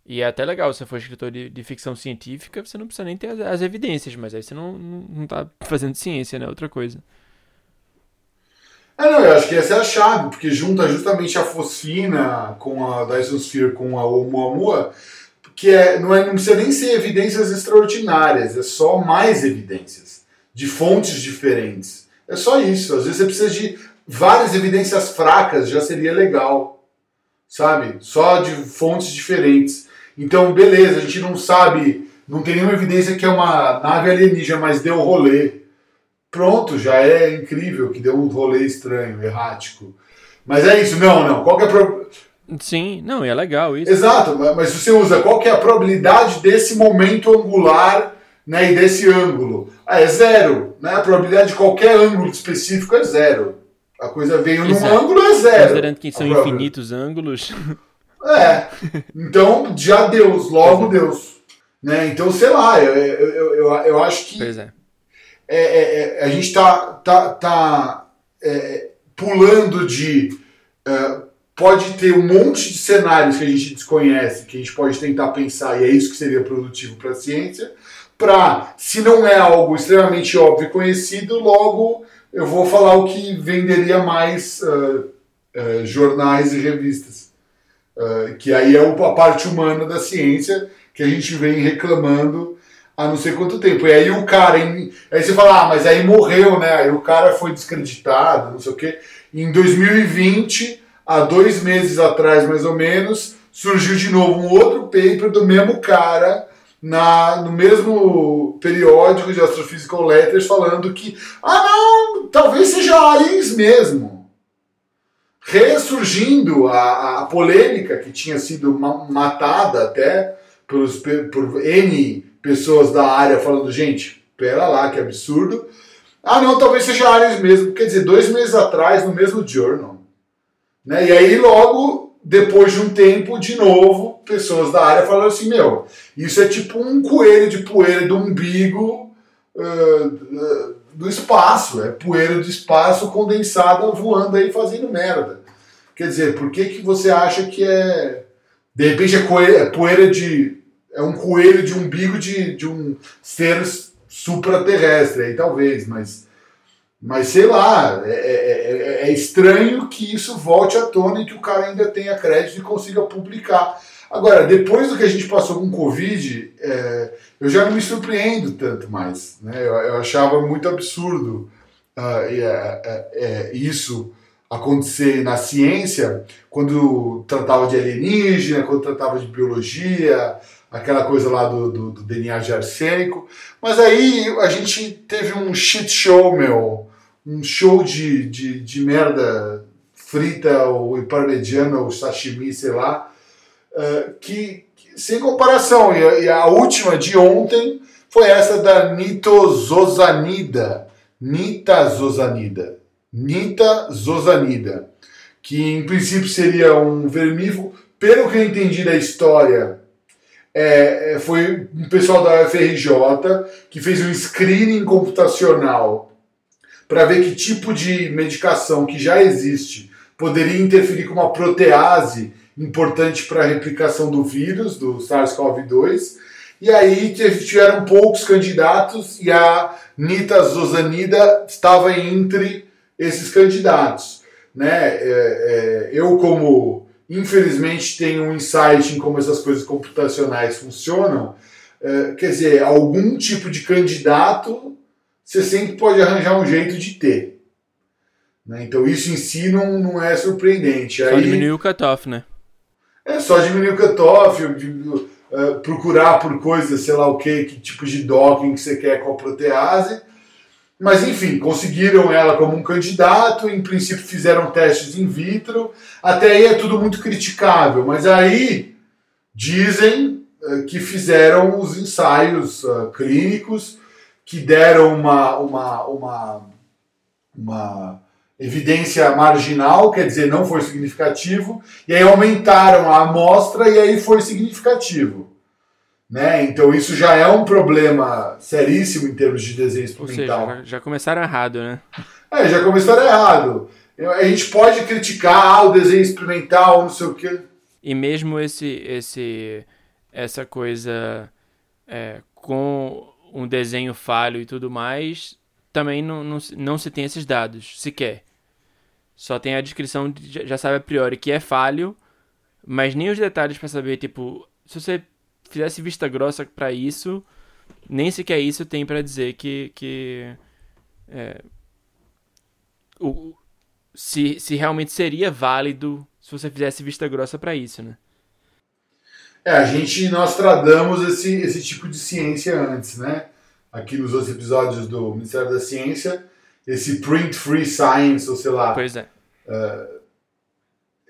E é até legal, se você for escritor de, de ficção científica, você não precisa nem ter as, as evidências, mas aí você não, não, não tá fazendo ciência, né? Outra coisa. É, não, eu acho que essa é a chave, porque junta justamente a fosfina com a Dyson Sphere com a Oumuamua, que é, não, é, não precisa nem ser evidências extraordinárias, é só mais evidências, de fontes diferentes. É só isso. Às vezes você precisa de várias evidências fracas, já seria legal, sabe? Só de fontes diferentes. Então, beleza, a gente não sabe, não tem nenhuma evidência que é uma nave alienígena, mas deu rolê. Pronto, já é incrível que deu um rolê estranho, errático. Mas é isso, não, não. Qual que é a pro... Sim, não, é legal isso. Exato, mas você usa qual que é a probabilidade desse momento angular né, e desse ângulo? Ah, é zero. Né? A probabilidade de qualquer ângulo específico é zero. A coisa veio num Exato. ângulo, é zero. Considerando que são infinitos ângulos. É. Então, já Deus, logo Deus. Né? Então, sei lá, eu, eu, eu, eu acho que pois é. É, é, é a gente está tá, tá, é, pulando de pode ter um monte de cenários que a gente desconhece, que a gente pode tentar pensar, e é isso que seria produtivo para a ciência, para, se não é algo extremamente óbvio e conhecido, logo eu vou falar o que venderia mais uh, uh, jornais e revistas. Uh, que aí é a parte humana da ciência que a gente vem reclamando há não sei quanto tempo. E aí o cara, aí você fala, ah, mas aí morreu, né? Aí o cara foi descreditado, não sei o quê. Em 2020, há dois meses atrás mais ou menos, surgiu de novo um outro paper do mesmo cara na, no mesmo periódico de Astrophysical Letters falando que, ah não, talvez seja aliens mesmo. Ressurgindo a, a polêmica que tinha sido matada até pelos, por N pessoas da área falando, gente, pera lá, que absurdo. Ah, não, talvez seja aliens mesmo. Quer dizer, dois meses atrás, no mesmo journal. Né? E aí, logo, depois de um tempo, de novo, pessoas da área falaram assim: meu, isso é tipo um coelho de poeira do umbigo uh, uh, do espaço. É poeira do espaço condensada voando aí fazendo merda. Quer dizer, por que, que você acha que é. De repente é, coelho, é poeira de é um coelho de umbigo de, de um ser supraterrestre, aí talvez, mas, mas sei lá, é, é, é, é, estranho que isso volte à tona e que o cara ainda tenha crédito e consiga publicar. Agora, depois do que a gente passou com o Covid, é, eu já não me surpreendo tanto mais. Né? Eu, eu achava muito absurdo uh, isso acontecer na ciência quando tratava de alienígena, quando tratava de biologia, aquela coisa lá do, do, do, DNA de arsênico. Mas aí a gente teve um shit show, meu, um show de, de, de merda frita ou parmegiana ou sashimi, sei lá, uh, que, que, sem comparação. E a, e a, última de ontem foi essa da nitozozanida. Nitazozanida. Nitazozanida. Que em princípio seria um vermífugo. Pelo que eu entendi da história, é, é, foi um pessoal da UFRJ que fez um screening computacional para ver que tipo de medicação que já existe poderia interferir com uma protease importante para a replicação do vírus, do SARS-CoV-2. E aí tiveram poucos candidatos e a nitazosanida estava entre esses candidatos. Né? É, é, eu, como infelizmente tem um insight em como essas coisas computacionais funcionam, é, quer dizer, algum tipo de candidato você sempre pode arranjar um jeito de ter. Né? Então isso em si não, não é surpreendente. Só Aí, diminuir o cutoff, né? É só diminuir o cutoff, uh, procurar por coisas, sei lá o que, que tipo de docking que você quer com a protease. Mas enfim, conseguiram ela como um candidato, em princípio fizeram testes in vitro, até aí é tudo muito criticável, mas aí dizem uh, que fizeram os ensaios uh, clínicos que deram uma, uma, uma, uma evidência marginal, quer dizer, não foi significativo, e aí aumentaram a amostra e aí foi significativo. Né? Então isso já é um problema seríssimo em termos de desenho experimental. Seja, já começaram errado, né? É, já começaram errado. A gente pode criticar ah, o desenho experimental, não sei o quê. E mesmo esse, esse, essa coisa é, com um desenho falho e tudo mais, também não, não, não se tem esses dados, sequer. Só tem a descrição, de, já sabe a priori que é falho, mas nem os detalhes para saber, tipo, se você fizesse vista grossa para isso, nem sequer isso tem para dizer que, que é, o, se, se realmente seria válido se você fizesse vista grossa para isso, né? É, a gente, nós tradamos esse, esse tipo de ciência antes, né? Aqui nos outros episódios do Ministério da Ciência, esse print free science, ou sei lá. Pois é. Uh,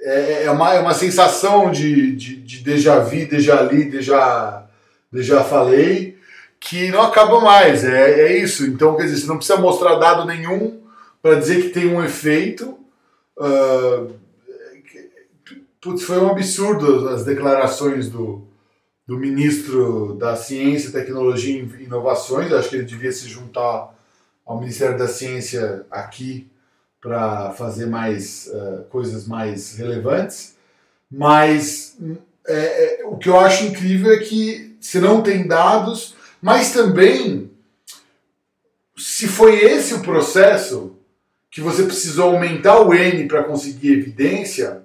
é, é, uma, é uma sensação de, de, de déjà vu, déjà li, déjà, déjà falei, que não acaba mais. É, é isso. Então, quer dizer, você não precisa mostrar dado nenhum para dizer que tem um efeito. Uh, putz, foi um absurdo as declarações do, do ministro da Ciência, Tecnologia e Inovações. acho que ele devia se juntar ao Ministério da Ciência aqui para fazer mais uh, coisas mais relevantes, mas é, é, o que eu acho incrível é que se não tem dados, mas também se foi esse o processo que você precisou aumentar o N para conseguir evidência,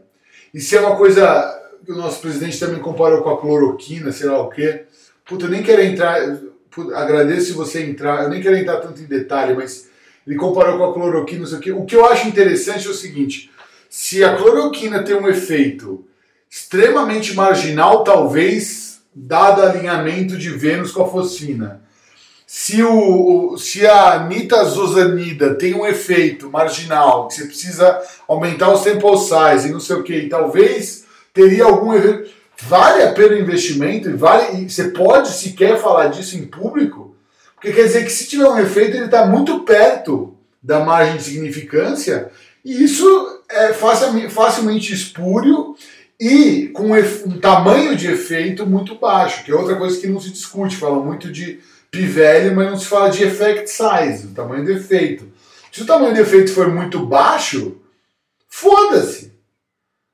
e se é uma coisa que o nosso presidente também comparou com a cloroquina, sei lá o quê. Puta, eu nem quero entrar, agradeço se você entrar, eu nem quero entrar tanto em detalhe, mas ele comparou com a cloroquina, não sei o quê. O que eu acho interessante é o seguinte: se a cloroquina tem um efeito extremamente marginal, talvez, dado alinhamento de Vênus com a focina, se, o, se a nitazosanida tem um efeito marginal, que você precisa aumentar o sample size e não sei o que, talvez teria algum efeito. Vale a pena o investimento? E vale, e você pode sequer falar disso em público? Porque quer dizer que se tiver um efeito, ele está muito perto da margem de significância, e isso é facilmente espúrio e com um tamanho de efeito muito baixo, que é outra coisa que não se discute, fala muito de p-value, mas não se fala de effect size, o tamanho do efeito. Se o tamanho do efeito for muito baixo, foda-se.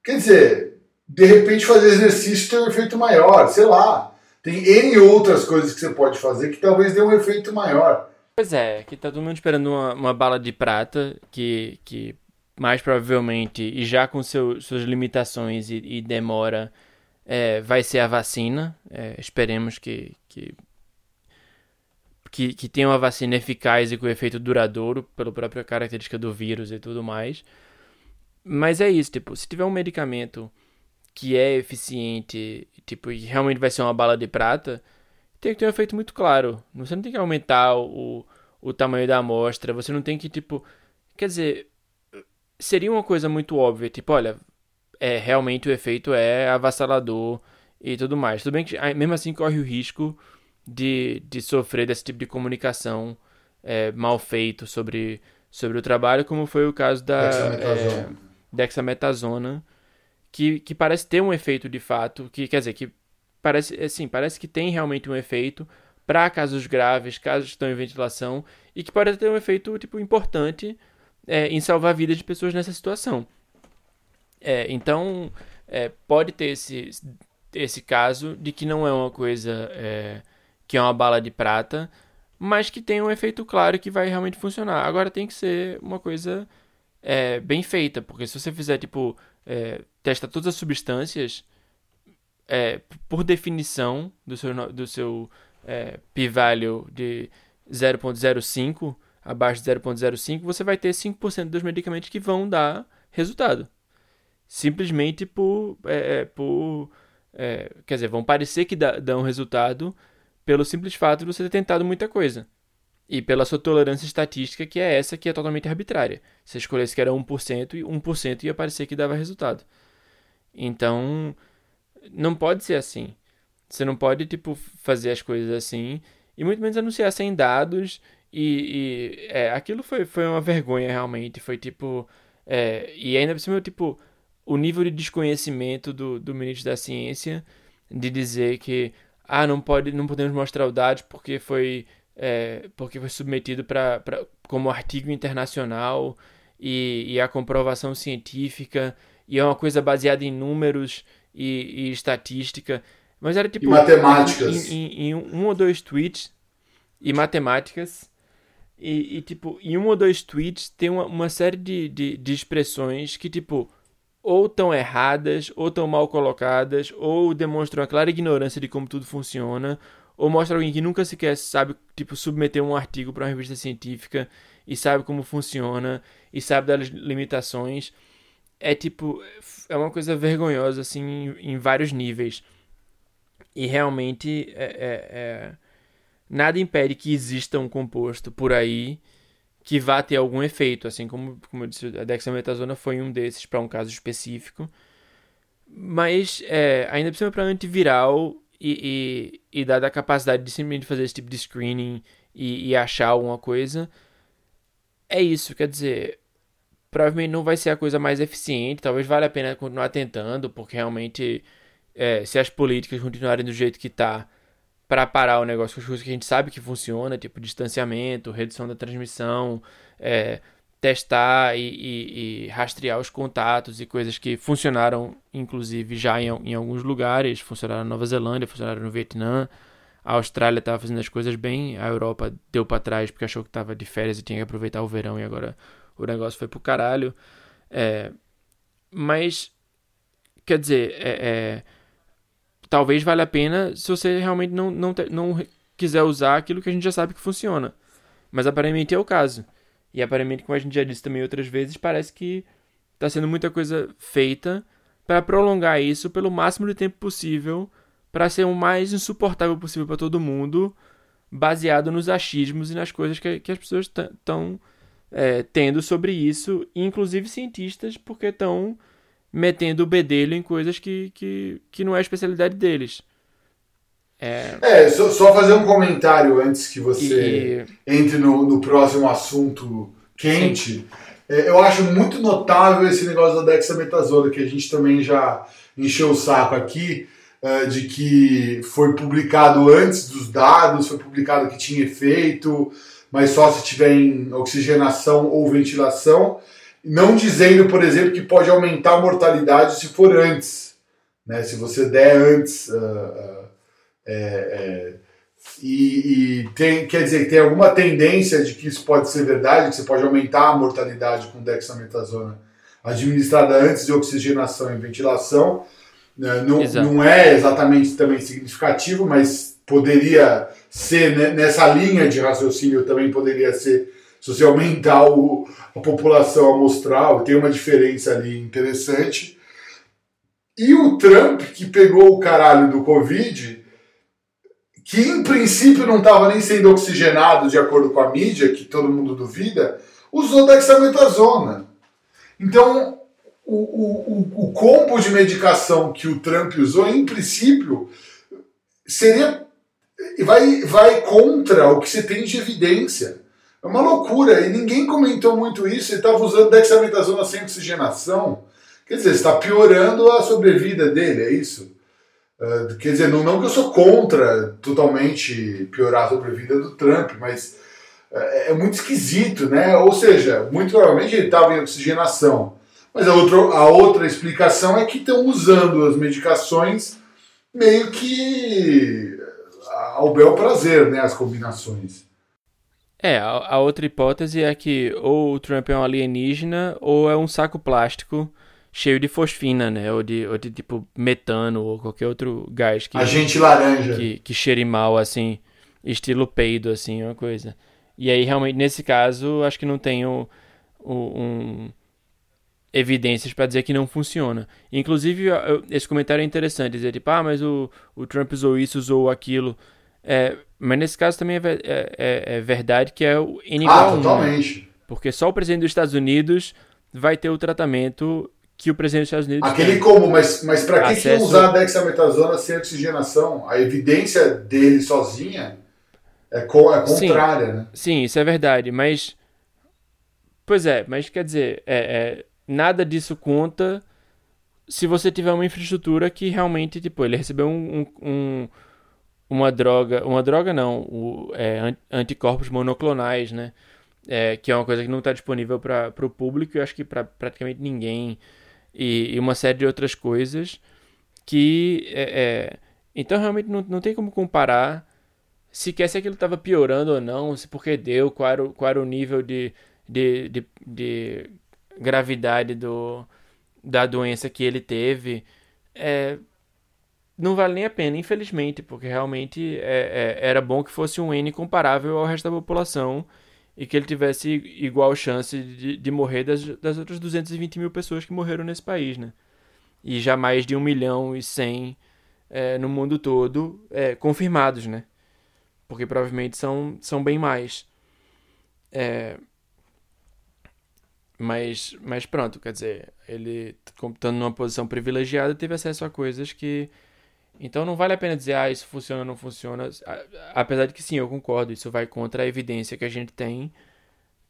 Quer dizer, de repente fazer exercício tem um efeito maior, sei lá. Tem N outras coisas que você pode fazer que talvez dê um efeito maior. Pois é, que tá todo mundo esperando uma, uma bala de prata que, que mais provavelmente, e já com seu, suas limitações e, e demora, é, vai ser a vacina. É, esperemos que, que que, que tenha uma vacina eficaz e com efeito duradouro, pela própria característica do vírus e tudo mais. Mas é isso, tipo, se tiver um medicamento que é eficiente, tipo, e realmente vai ser uma bala de prata, tem que ter um efeito muito claro. Você não tem que aumentar o, o tamanho da amostra, você não tem que, tipo. Quer dizer, seria uma coisa muito óbvia, tipo, olha, é, realmente o efeito é avassalador e tudo mais. Tudo bem que mesmo assim corre o risco de, de sofrer desse tipo de comunicação é, mal feito sobre, sobre o trabalho, como foi o caso da dexametasona, é, dexametasona que, que parece ter um efeito de fato, que quer dizer que parece assim, parece que tem realmente um efeito para casos graves, casos que estão em ventilação e que pode ter um efeito tipo importante é, em salvar vidas de pessoas nessa situação. É, então é, pode ter esse, esse caso de que não é uma coisa é, que é uma bala de prata, mas que tem um efeito claro que vai realmente funcionar. Agora tem que ser uma coisa é, bem feita, porque se você fizer, tipo, é, testa todas as substâncias, é, por definição do seu, do seu é, p-value de 0.05, abaixo de 0.05, você vai ter 5% dos medicamentos que vão dar resultado. Simplesmente por. É, é, por é, quer dizer, vão parecer que dá, dão resultado, pelo simples fato de você ter tentado muita coisa. E pela sua tolerância estatística, que é essa que é totalmente arbitrária. Se você escolhesse que era 1%, e 1% ia parecer que dava resultado. Então, não pode ser assim. Você não pode, tipo, fazer as coisas assim, e muito menos anunciar sem dados. E, e é, aquilo foi, foi uma vergonha, realmente. Foi tipo. É, e ainda por cima, tipo, o nível de desconhecimento do, do ministro da Ciência de dizer que ah, não pode, não podemos mostrar o dados porque foi é, porque foi submetido para como artigo internacional e, e, a comprovação científica e é uma coisa baseada em números e, e estatística, mas era tipo e matemáticas. em, em, em, um ou dois tweets e matemáticas. E, e, tipo em um ou dois tweets tem uma, uma série de, de, de expressões que tipo ou tão erradas, ou tão mal colocadas, ou demonstram uma clara ignorância de como tudo funciona, ou mostra alguém que nunca sequer sabe, tipo, submeter um artigo para uma revista científica e sabe como funciona e sabe das limitações. É tipo, é uma coisa vergonhosa, assim, em, vários níveis. E realmente, é, é, é... nada impede que exista um composto por aí que vá ter algum efeito, assim como, como eu disse, a dexametasona foi um desses para um caso específico. Mas é, ainda precisa para antiviral e, e, e dada a capacidade de simplesmente fazer esse tipo de screening e, e achar alguma coisa, é isso, quer dizer, provavelmente não vai ser a coisa mais eficiente, talvez valha a pena continuar tentando, porque realmente é, se as políticas continuarem do jeito que está para parar o negócio as coisas que a gente sabe que funciona, tipo distanciamento, redução da transmissão, é, testar e, e, e, rastrear os contatos e coisas que funcionaram, inclusive, já em, em alguns lugares. Funcionaram na Nova Zelândia, funcionaram no Vietnã. A Austrália estava fazendo as coisas bem, a Europa deu para trás porque achou que estava de férias e tinha que aproveitar o verão e agora o negócio foi pro caralho. É, mas, quer dizer, é, é, talvez valha a pena se você realmente não, não, não quiser usar aquilo que a gente já sabe que funciona. Mas aparentemente é o caso. E aparentemente, como a gente já disse também outras vezes, parece que está sendo muita coisa feita para prolongar isso pelo máximo de tempo possível, para ser o mais insuportável possível para todo mundo, baseado nos achismos e nas coisas que, que as pessoas estão é, tendo sobre isso, inclusive cientistas, porque estão metendo o bedelho em coisas que, que, que não é a especialidade deles. É, é só, só, fazer um comentário antes que você e... entre no, no, próximo assunto quente. É, eu acho muito notável esse negócio da dexametasona, que a gente também já encheu o saco aqui, é, de que foi publicado antes dos dados, foi publicado que tinha efeito, mas só se tiver em oxigenação ou ventilação, não dizendo, por exemplo, que pode aumentar a mortalidade se for antes. Né? Se você der antes. Uh, uh, é, é, e, e, tem, quer dizer, tem alguma tendência de que isso pode ser verdade, que você pode aumentar a mortalidade com dexametasona administrada antes de oxigenação e ventilação. Né? Não, não é exatamente também significativo, mas poderia ser né, nessa linha de raciocínio também poderia ser se você aumentar o, a população amostral, tem uma diferença ali interessante. E o Trump, que pegou o caralho do Covid, que em princípio não estava nem sendo oxigenado de acordo com a mídia, que todo mundo duvida, usou dexametasona. Então, o, o, o combo de medicação que o Trump usou, em princípio, seria vai, vai contra o que se tem de evidência. É uma loucura, e ninguém comentou muito isso, ele estava usando dexametasona sem oxigenação. Quer dizer, está piorando a sobrevida dele, é isso? Uh, quer dizer, não, não que eu sou contra totalmente piorar a sobrevida do Trump, mas uh, é muito esquisito, né? Ou seja, muito provavelmente ele estava em oxigenação. Mas a outra, a outra explicação é que estão usando as medicações meio que ao bel prazer, né? As combinações. É, a, a outra hipótese é que ou o Trump é um alienígena ou é um saco plástico cheio de fosfina, né? Ou de, ou de tipo metano ou qualquer outro gás que. Agente laranja. Que, que cheire mal, assim, estilo peido, assim, uma coisa. E aí, realmente, nesse caso, acho que não tenho um, evidências para dizer que não funciona. Inclusive, eu, esse comentário é interessante, dizer tipo, ah, mas o, o Trump usou isso, usou aquilo. É, mas nesse caso também é, é, é, é verdade que é o N igual ah, totalmente. Né? Porque só o presidente dos Estados Unidos vai ter o tratamento que o presidente dos Estados Unidos Aquele como, mas, mas para que, acesso... que usar a dexametasona sem oxigenação? A evidência dele sozinha é, co é contrária, sim, né? Sim, isso é verdade, mas... Pois é, mas quer dizer, é, é, nada disso conta se você tiver uma infraestrutura que realmente, tipo, ele recebeu um, um, um uma droga, uma droga não, o, é, anticorpos monoclonais, né? É, que é uma coisa que não está disponível para o público, eu acho que para praticamente ninguém e, e uma série de outras coisas que é, é, então realmente não, não tem como comparar sequer se aquilo estava piorando ou não, se porque deu, qual era o, qual era o nível de, de, de, de gravidade do, da doença que ele teve. É, não vale nem a pena, infelizmente, porque realmente é, é, era bom que fosse um N comparável ao resto da população e que ele tivesse igual chance de, de morrer das, das outras 220 mil pessoas que morreram nesse país, né? E já mais de 1 milhão e 100 é, no mundo todo é, confirmados, né? Porque provavelmente são, são bem mais. É, mas, mas pronto, quer dizer, ele, estando numa posição privilegiada, teve acesso a coisas que então não vale a pena dizer, ah, isso funciona ou não funciona. Apesar de que sim, eu concordo, isso vai contra a evidência que a gente tem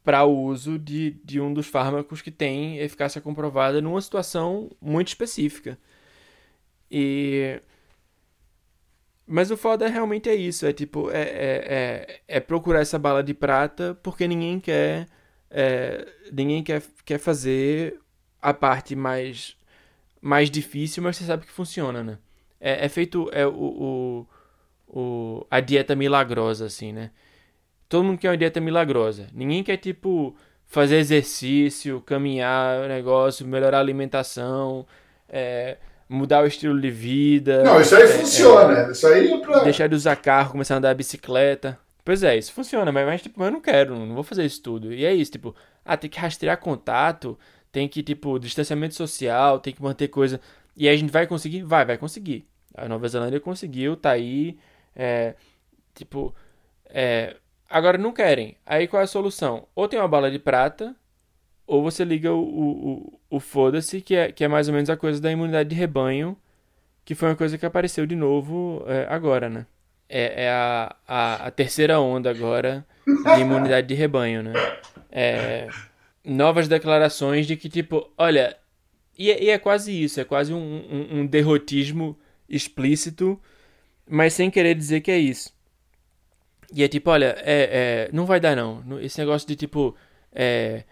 para o uso de, de um dos fármacos que tem eficácia comprovada numa situação muito específica. E. Mas o foda realmente é isso, é tipo, é, é, é, é procurar essa bala de prata porque ninguém quer é, ninguém quer, quer fazer a parte mais, mais difícil, mas você sabe que funciona, né? É, é feito é, o, o, o, a dieta milagrosa, assim, né? Todo mundo quer uma dieta milagrosa. Ninguém quer, tipo, fazer exercício, caminhar, negócio, melhorar a alimentação, é, mudar o estilo de vida. Não, isso aí é, funciona. É, isso aí é pra... Deixar de usar carro, começar a andar de bicicleta. Pois é, isso funciona, mas, mas tipo, eu não quero, não vou fazer isso tudo. E é isso, tipo, ah, tem que rastrear contato, tem que, tipo, distanciamento social, tem que manter coisa. E aí a gente vai conseguir? Vai, vai conseguir. A Nova Zelândia conseguiu, tá aí. É, tipo, é, agora não querem. Aí qual é a solução? Ou tem uma bala de prata, ou você liga o, o, o, o foda-se, que é, que é mais ou menos a coisa da imunidade de rebanho, que foi uma coisa que apareceu de novo é, agora, né? É, é a, a, a, terceira onda agora de imunidade de rebanho, né? É, novas declarações de que, tipo, olha, e, é, e é quase isso, é quase um, um, um derrotismo explícito, mas sem querer dizer que é isso. E é tipo, olha, é, é, não vai dar não. Esse negócio de tipo, é,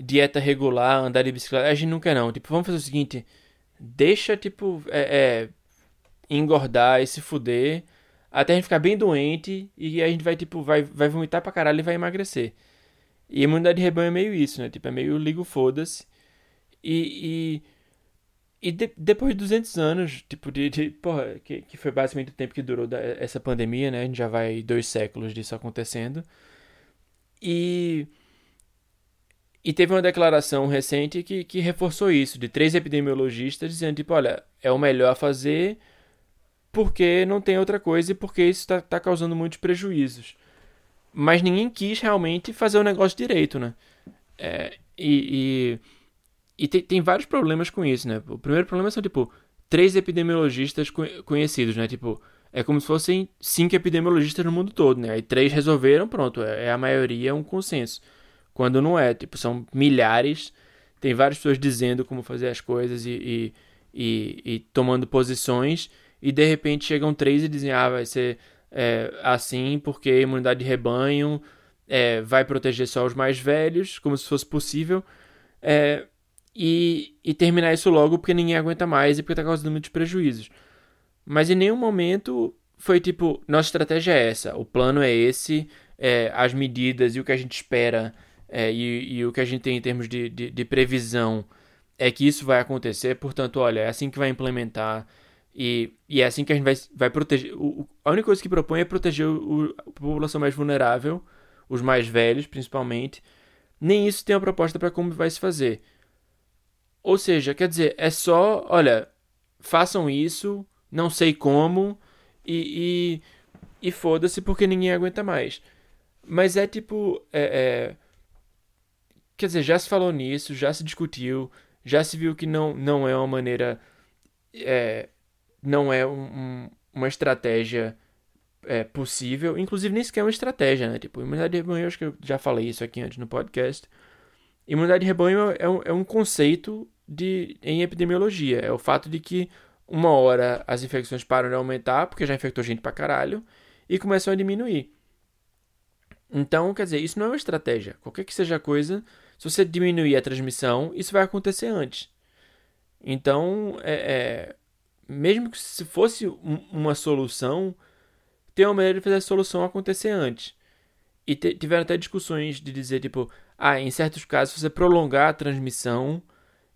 dieta regular, andar de bicicleta, a gente quer não. Tipo, vamos fazer o seguinte, deixa, tipo, é, é, engordar e se fuder, até a gente ficar bem doente e a gente vai, tipo, vai, vai vomitar pra caralho e vai emagrecer. E a imunidade de rebanho é meio isso, né? Tipo, é meio ligo foda-se. E, e, e de, depois de 200 anos, tipo, de, de porra, que, que foi basicamente o tempo que durou da, essa pandemia, né? A gente já vai dois séculos disso acontecendo. E, e teve uma declaração recente que, que reforçou isso, de três epidemiologistas dizendo, tipo, olha, é o melhor a fazer porque não tem outra coisa e porque isso está tá causando muitos prejuízos. Mas ninguém quis realmente fazer o negócio direito, né? É, e, e e tem, tem vários problemas com isso, né? O primeiro problema são, tipo, três epidemiologistas conhecidos, né? Tipo, é como se fossem cinco epidemiologistas no mundo todo, né? Aí três resolveram, pronto, é, é a maioria, é um consenso. Quando não é, tipo, são milhares, tem várias pessoas dizendo como fazer as coisas e, e, e, e tomando posições, e de repente chegam três e dizem, ah, vai ser é, assim porque a imunidade de rebanho é, vai proteger só os mais velhos, como se fosse possível. É, e, e terminar isso logo porque ninguém aguenta mais e porque está causando muitos prejuízos. Mas em nenhum momento foi tipo, nossa estratégia é essa, o plano é esse, é, as medidas e o que a gente espera é, e, e, o que a gente tem em termos de, de, de, previsão é que isso vai acontecer, portanto, olha, é assim que vai implementar e, e é assim que a gente vai, vai proteger. O, a única coisa que propõe é proteger o, a população mais vulnerável, os mais velhos principalmente. Nem isso tem uma proposta para como vai se fazer. Ou seja, quer dizer, é só, olha, façam isso, não sei como, e, e, e foda-se porque ninguém aguenta mais. Mas é tipo. É, é, quer dizer, já se falou nisso, já se discutiu, já se viu que não, não é uma maneira. É, não é um, um, uma estratégia é, possível. Inclusive, nem sequer é uma estratégia, né? Tipo, rebanho, acho que eu já falei isso aqui antes no podcast. Imunidade de rebanho é um, é um conceito de, em epidemiologia. É o fato de que uma hora as infecções param de aumentar, porque já infectou gente pra caralho, e começam a diminuir. Então, quer dizer, isso não é uma estratégia. Qualquer que seja a coisa, se você diminuir a transmissão, isso vai acontecer antes. Então, é, é, mesmo que se fosse um, uma solução, tem uma maneira de fazer a solução acontecer antes. E tiveram até discussões de dizer, tipo, ah, em certos casos, se você prolongar a transmissão,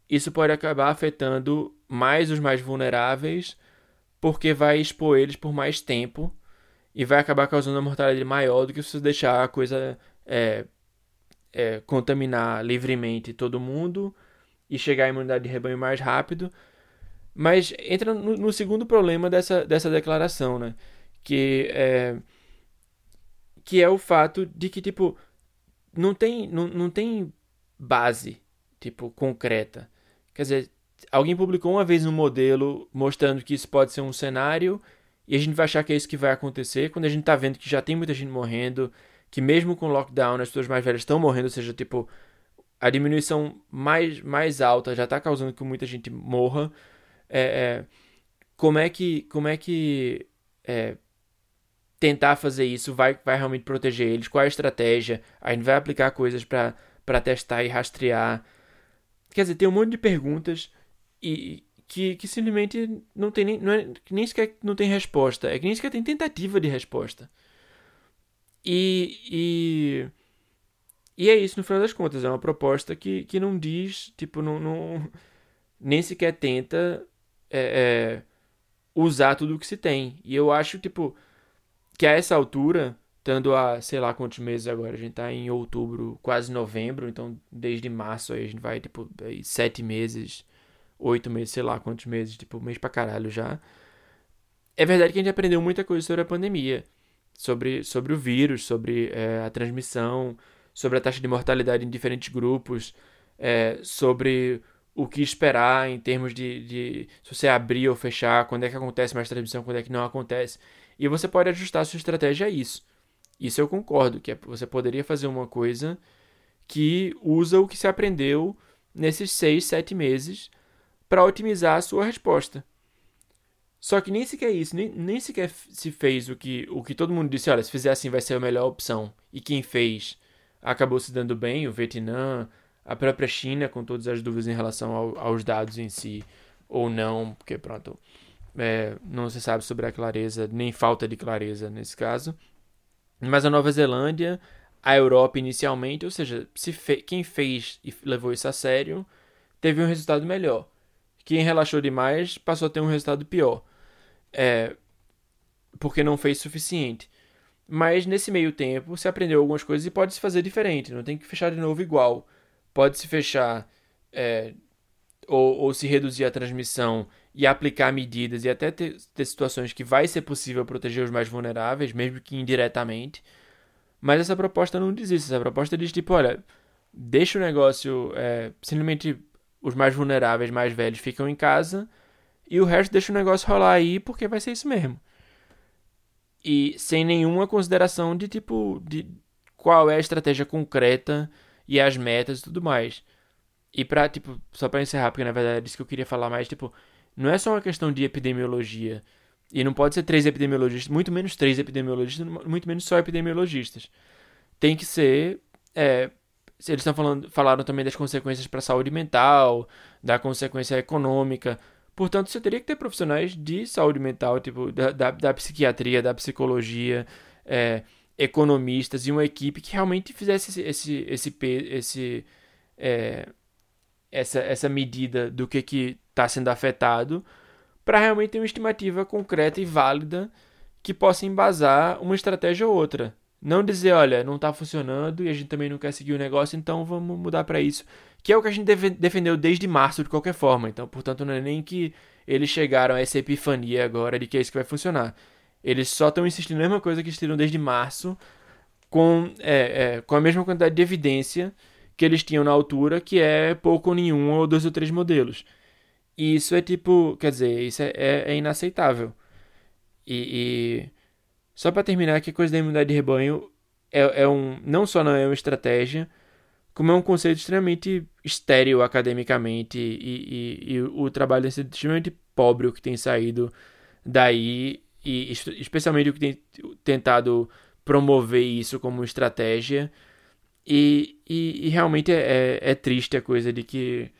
isso pode acabar afetando mais os mais vulneráveis, porque vai expor eles por mais tempo e vai acabar causando uma mortalidade maior do que se você deixar a coisa é, é, contaminar livremente todo mundo e chegar à imunidade de rebanho mais rápido. Mas entra no, no segundo problema dessa, dessa declaração, né? Que é, que é o fato de que, tipo, não tem, não, não tem base, tipo, concreta. Quer dizer, alguém publicou uma vez um modelo mostrando que isso pode ser um cenário e a gente vai achar que é isso que vai acontecer quando a gente tá vendo que já tem muita gente morrendo, que mesmo com lockdown as pessoas mais velhas estão morrendo, ou seja, tipo, a diminuição mais, mais alta já está causando que muita gente morra. É, é, como é que, como é que é, tentar fazer isso vai, vai realmente proteger eles? Qual é a estratégia? A gente vai aplicar coisas para testar e rastrear. Quer dizer, tem um monte de perguntas e que, que simplesmente não tem nem, não é, nem sequer não tem resposta, é que nem sequer tem tentativa de resposta. E, e, e é isso no final das contas, é uma proposta que, que não diz, tipo, não, não nem sequer tenta é, é, usar tudo o que se tem. E eu acho, tipo, que a essa altura, estando a, sei lá quantos meses agora, a gente tá em outubro, quase novembro, então desde março aí a gente vai, tipo, aí, sete meses, oito meses, sei lá quantos meses, tipo, mês pra caralho já. É verdade que a gente aprendeu muita coisa sobre a pandemia, sobre, sobre o vírus, sobre é, a transmissão, sobre a taxa de mortalidade em diferentes grupos, é, sobre o que esperar em termos de, de se você abrir ou fechar, quando é que acontece mais transmissão, quando é que não acontece. E você pode ajustar a sua estratégia a isso. Isso eu concordo, que é, você poderia fazer uma coisa que usa o que se aprendeu nesses seis, sete meses para otimizar a sua resposta. Só que nem sequer isso, nem, nem sequer se fez o que, o que todo mundo disse, olha, se fizer assim vai ser a melhor opção. E quem fez acabou se dando bem, o Vietnã, a própria China, com todas as dúvidas em relação ao, aos dados em si, ou não, porque pronto, é, não se sabe sobre a clareza, nem falta de clareza nesse caso. Mas a Nova Zelândia, a Europa inicialmente, ou seja, se fe quem fez e levou isso a sério, teve um resultado melhor. Quem relaxou demais passou a ter um resultado pior. É, porque não fez o suficiente. Mas nesse meio tempo se aprendeu algumas coisas e pode se fazer diferente, não tem que fechar de novo igual pode se fechar é, ou, ou, se reduzir a transmissão e aplicar medidas e até ter, ter, situações que vai ser possível proteger os mais vulneráveis, mesmo que indiretamente. Mas essa proposta não diz isso. Essa proposta diz tipo, olha, deixa o negócio é, simplesmente os mais vulneráveis, mais velhos ficam em casa e o resto deixa o negócio rolar aí porque vai ser isso mesmo. E sem nenhuma consideração de tipo de qual é a estratégia concreta e as metas e tudo mais. E pra, tipo, só pra encerrar, porque na verdade é disso que eu queria falar mais, tipo, não é só uma questão de epidemiologia. E não pode ser três epidemiologistas, muito menos três epidemiologistas, muito menos só epidemiologistas. Tem que ser. É, eles estão falando, falaram também das consequências para a saúde mental, da consequência econômica. Portanto, você teria que ter profissionais de saúde mental, tipo, da, da, da psiquiatria, da psicologia, é, economistas e uma equipe que realmente fizesse esse, esse, esse, esse é, essa, essa medida do que está sendo afetado para realmente ter uma estimativa concreta e válida que possa embasar uma estratégia ou outra. Não dizer, olha, não está funcionando e a gente também não quer seguir o negócio, então vamos mudar para isso. Que é o que a gente defendeu desde março, de qualquer forma. Então, portanto, não é nem que eles chegaram a essa epifania agora de que é isso que vai funcionar. Eles só estão insistindo na mesma coisa que eles desde março, com, é, é, com a mesma quantidade de evidência que eles tinham na altura, que é pouco ou nenhum, ou dois ou três modelos. E isso é tipo, quer dizer, isso é, é, é inaceitável. E, e só para terminar, que a coisa da imunidade de rebanho é, é um, não só não é uma estratégia, como é um conceito extremamente estéril academicamente e, e, e o trabalho sido extremamente pobre o que tem saído daí e especialmente o que tem tentado promover isso como estratégia. E, e, e realmente é, é, é, triste a coisa de que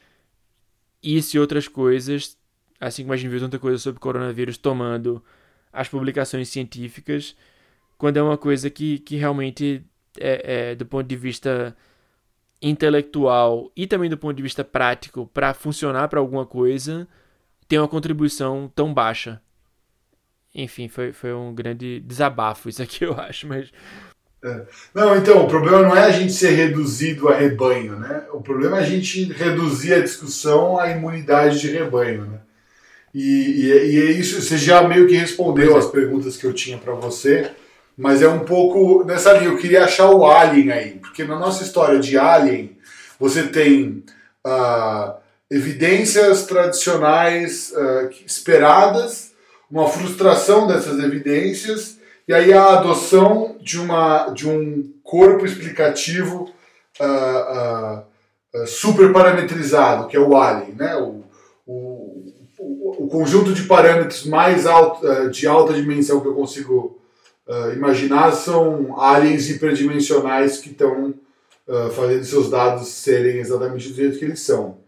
isso e outras coisas, assim como a gente viu tanta coisa sobre coronavírus tomando as publicações científicas, quando é uma coisa que, que realmente, é, é do ponto de vista intelectual e também do ponto de vista prático, para funcionar para alguma coisa, tem uma contribuição tão baixa. Enfim, foi, foi um grande desabafo isso aqui, eu acho, mas. É. Não, então, o problema não é a gente ser reduzido a rebanho, né? O problema é a gente reduzir a discussão à imunidade de rebanho, né? E, e, e é isso, você já meio que respondeu as perguntas que eu tinha para você, mas é um pouco nessa linha. Eu queria achar o Alien aí, porque na nossa história de Alien, você tem uh, evidências tradicionais uh, esperadas uma frustração dessas evidências e aí a adoção de, uma, de um corpo explicativo uh, uh, super parametrizado, que é o ALIEN, né? o, o, o, conjunto de parâmetros mais alto, uh, de alta dimensão que eu consigo imaginar são aliens hiperdimensionais que estão uh, fazendo seus dados serem exatamente do jeito que eles são.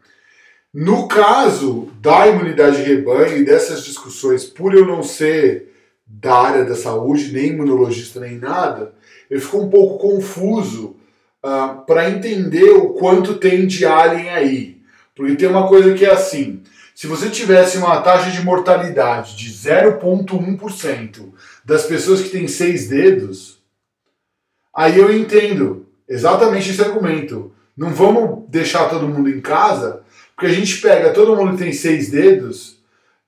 No caso da imunidade de rebanho e dessas discussões, por eu não ser da área da saúde, nem imunologista nem nada, eu fico um pouco confuso uh, ah, para entender o quanto tem de alien aí. Porque tem uma coisa que é assim: se você tivesse uma taxa de mortalidade de 0,1% das pessoas que têm seis dedos, aí eu entendo exatamente esse argumento. Não vamos deixar todo mundo em casa, porque a gente pega todo mundo que tem seis dedos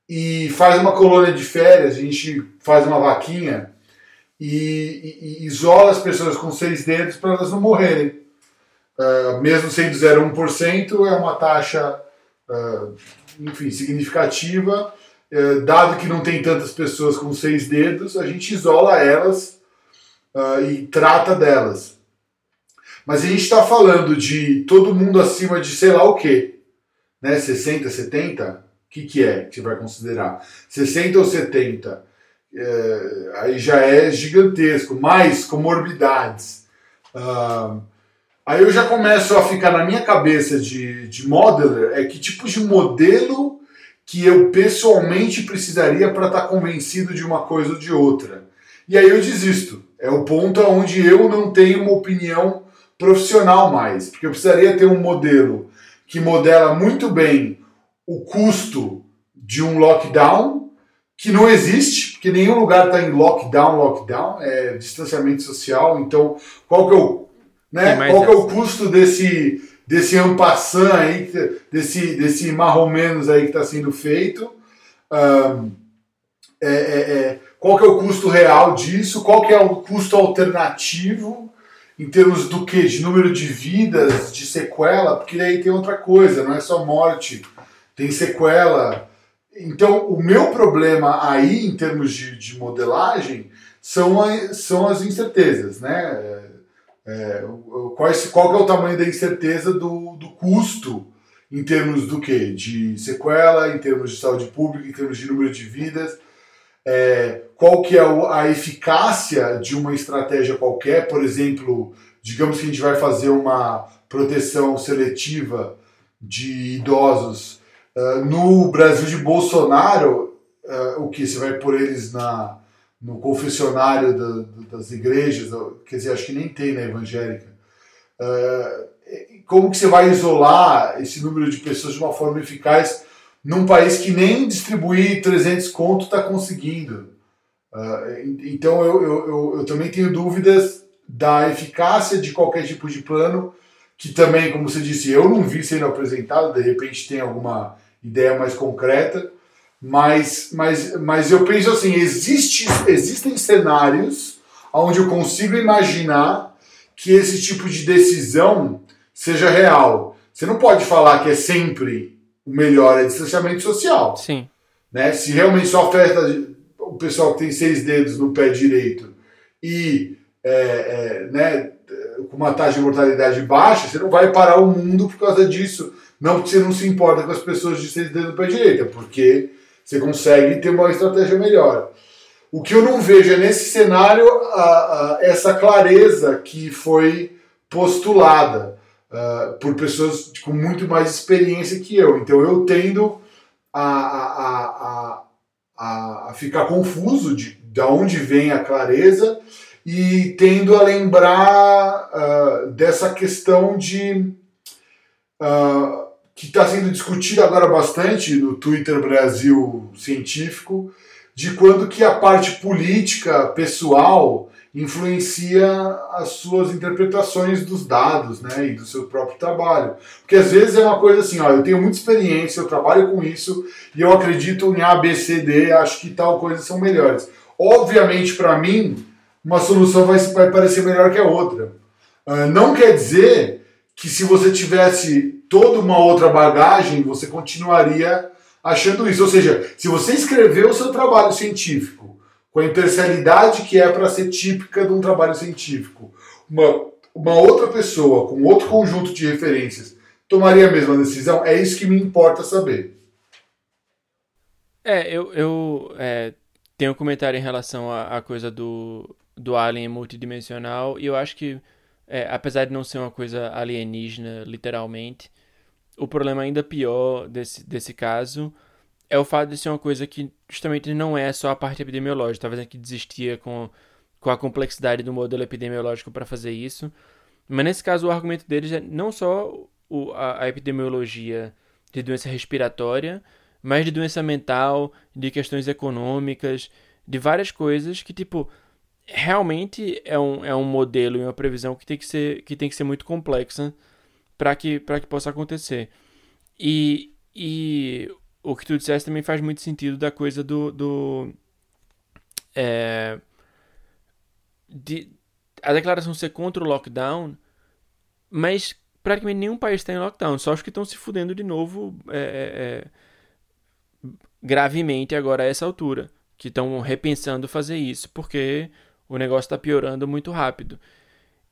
e faz uma colônia de férias, a gente faz uma vaquinha e, e, e isola as pessoas com seis dedos para elas não morrerem. Uh, mesmo sendo 0,1%, é uma taxa, uh, enfim, significativa. Uh, dado que não tem tantas pessoas com seis dedos, a gente isola elas e trata delas. Mas a gente está falando de todo mundo acima de sei lá o quê, né? 60, 70? O que, que é que você vai considerar? 60 ou 70? É, aí já é gigantesco. Mais comorbidades. Uh, Aí eu já começo a ficar na minha cabeça de, de modeler, é que tipo de modelo que eu pessoalmente precisaria para estar tá convencido de uma coisa ou de outra. E aí eu desisto. É o ponto onde eu não tenho uma opinião profissional mais, porque eu precisaria ter um modelo que modela muito bem o custo de um lockdown, que não existe, porque nenhum lugar está em lockdown, lockdown, é distanciamento social. Então, qual que é o né? Qual que é o custo desse, desse ampassan aí, desse, desse marromenos aí que está sendo feito? Um, é, é, é, qual que é o custo real disso? Qual que é o custo alternativo em termos do que? De número de vidas, de sequela? Porque aí tem outra coisa, não é só morte, tem sequela. Então, o meu problema aí, em termos de, de modelagem, são, a, são as incertezas, né? É, qual, qual é o tamanho da incerteza do, do custo em termos do que? De sequela, em termos de saúde pública, em termos de número de vidas. É, qual que é a eficácia de uma estratégia qualquer, por exemplo, digamos que a gente vai fazer uma proteção seletiva de idosos. Uh, no Brasil de Bolsonaro, uh, o que? Você vai pôr eles na, no confessionário da, das igrejas, quer dizer, acho que nem tem na evangélica. Uh, como que você vai isolar esse número de pessoas de uma forma eficaz num país que nem distribuir 300 conto está conseguindo? Então eu, eu, eu, eu, também tenho dúvidas da eficácia de qualquer tipo de plano, que também, como você disse, eu não vi sendo apresentado, de repente tem alguma ideia mais concreta. Mas, mas, mas eu penso assim, existe, existem cenários onde eu consigo imaginar que esse tipo de decisão seja real. Você não pode falar que é sempre o melhor é distanciamento social. Sim. Né? Se realmente só afeta o pessoal que tem seis dedos no pé direito e é, é, né, com uma taxa de mortalidade baixa, você não vai parar o mundo por causa disso. Não porque você não se importa com as pessoas de no pé direito, é porque você consegue ter uma estratégia melhor. O que eu não vejo é nesse cenário a, a, essa clareza que foi postulada uh, por pessoas com muito mais experiência que eu. Então eu tendo a, a, a ficar confuso de, de onde vem a clareza e tendo a lembrar uh, dessa questão de. Uh, que está sendo discutido agora bastante no Twitter Brasil Científico, de quando que a parte política pessoal influencia as suas interpretações dos dados, né, e do seu próprio trabalho. Porque às vezes é uma coisa assim, ó, eu tenho muita experiência, eu trabalho com isso e eu acredito em A, B, C, D, acho que tal coisa são melhores. Obviamente, para mim, uma solução vai, vai parecer melhor que a outra. Uh, não quer dizer que se você tivesse toda uma outra bagagem, você continuaria achando isso. Ou seja, se você escreveu o seu trabalho científico com a imparcialidade que é para ser típica de um trabalho científico, uma, uma outra pessoa com outro conjunto de referências tomaria a mesma decisão? É isso que me importa saber. É, eu, eu é, tenho um comentário em relação à, à coisa do, do alien multidimensional e eu acho que é, apesar de não ser uma coisa alienígena, literalmente, o problema ainda pior desse, desse caso é o fato de ser uma coisa que justamente não é só a parte epidemiológica. Talvez a gente desistia com, com a complexidade do modelo epidemiológico para fazer isso. Mas nesse caso, o argumento deles é não só o, a, a epidemiologia de doença respiratória, mas de doença mental, de questões econômicas, de várias coisas que, tipo, realmente é um, é um modelo e uma previsão que tem que ser, que tem que ser muito complexa para que, que possa acontecer. E, e o que tu disseste também faz muito sentido da coisa do. do é, de, a declaração ser contra o lockdown, mas praticamente nenhum país está em lockdown, só os que estão se fudendo de novo é, é, é, gravemente agora a essa altura, que estão repensando fazer isso, porque o negócio está piorando muito rápido.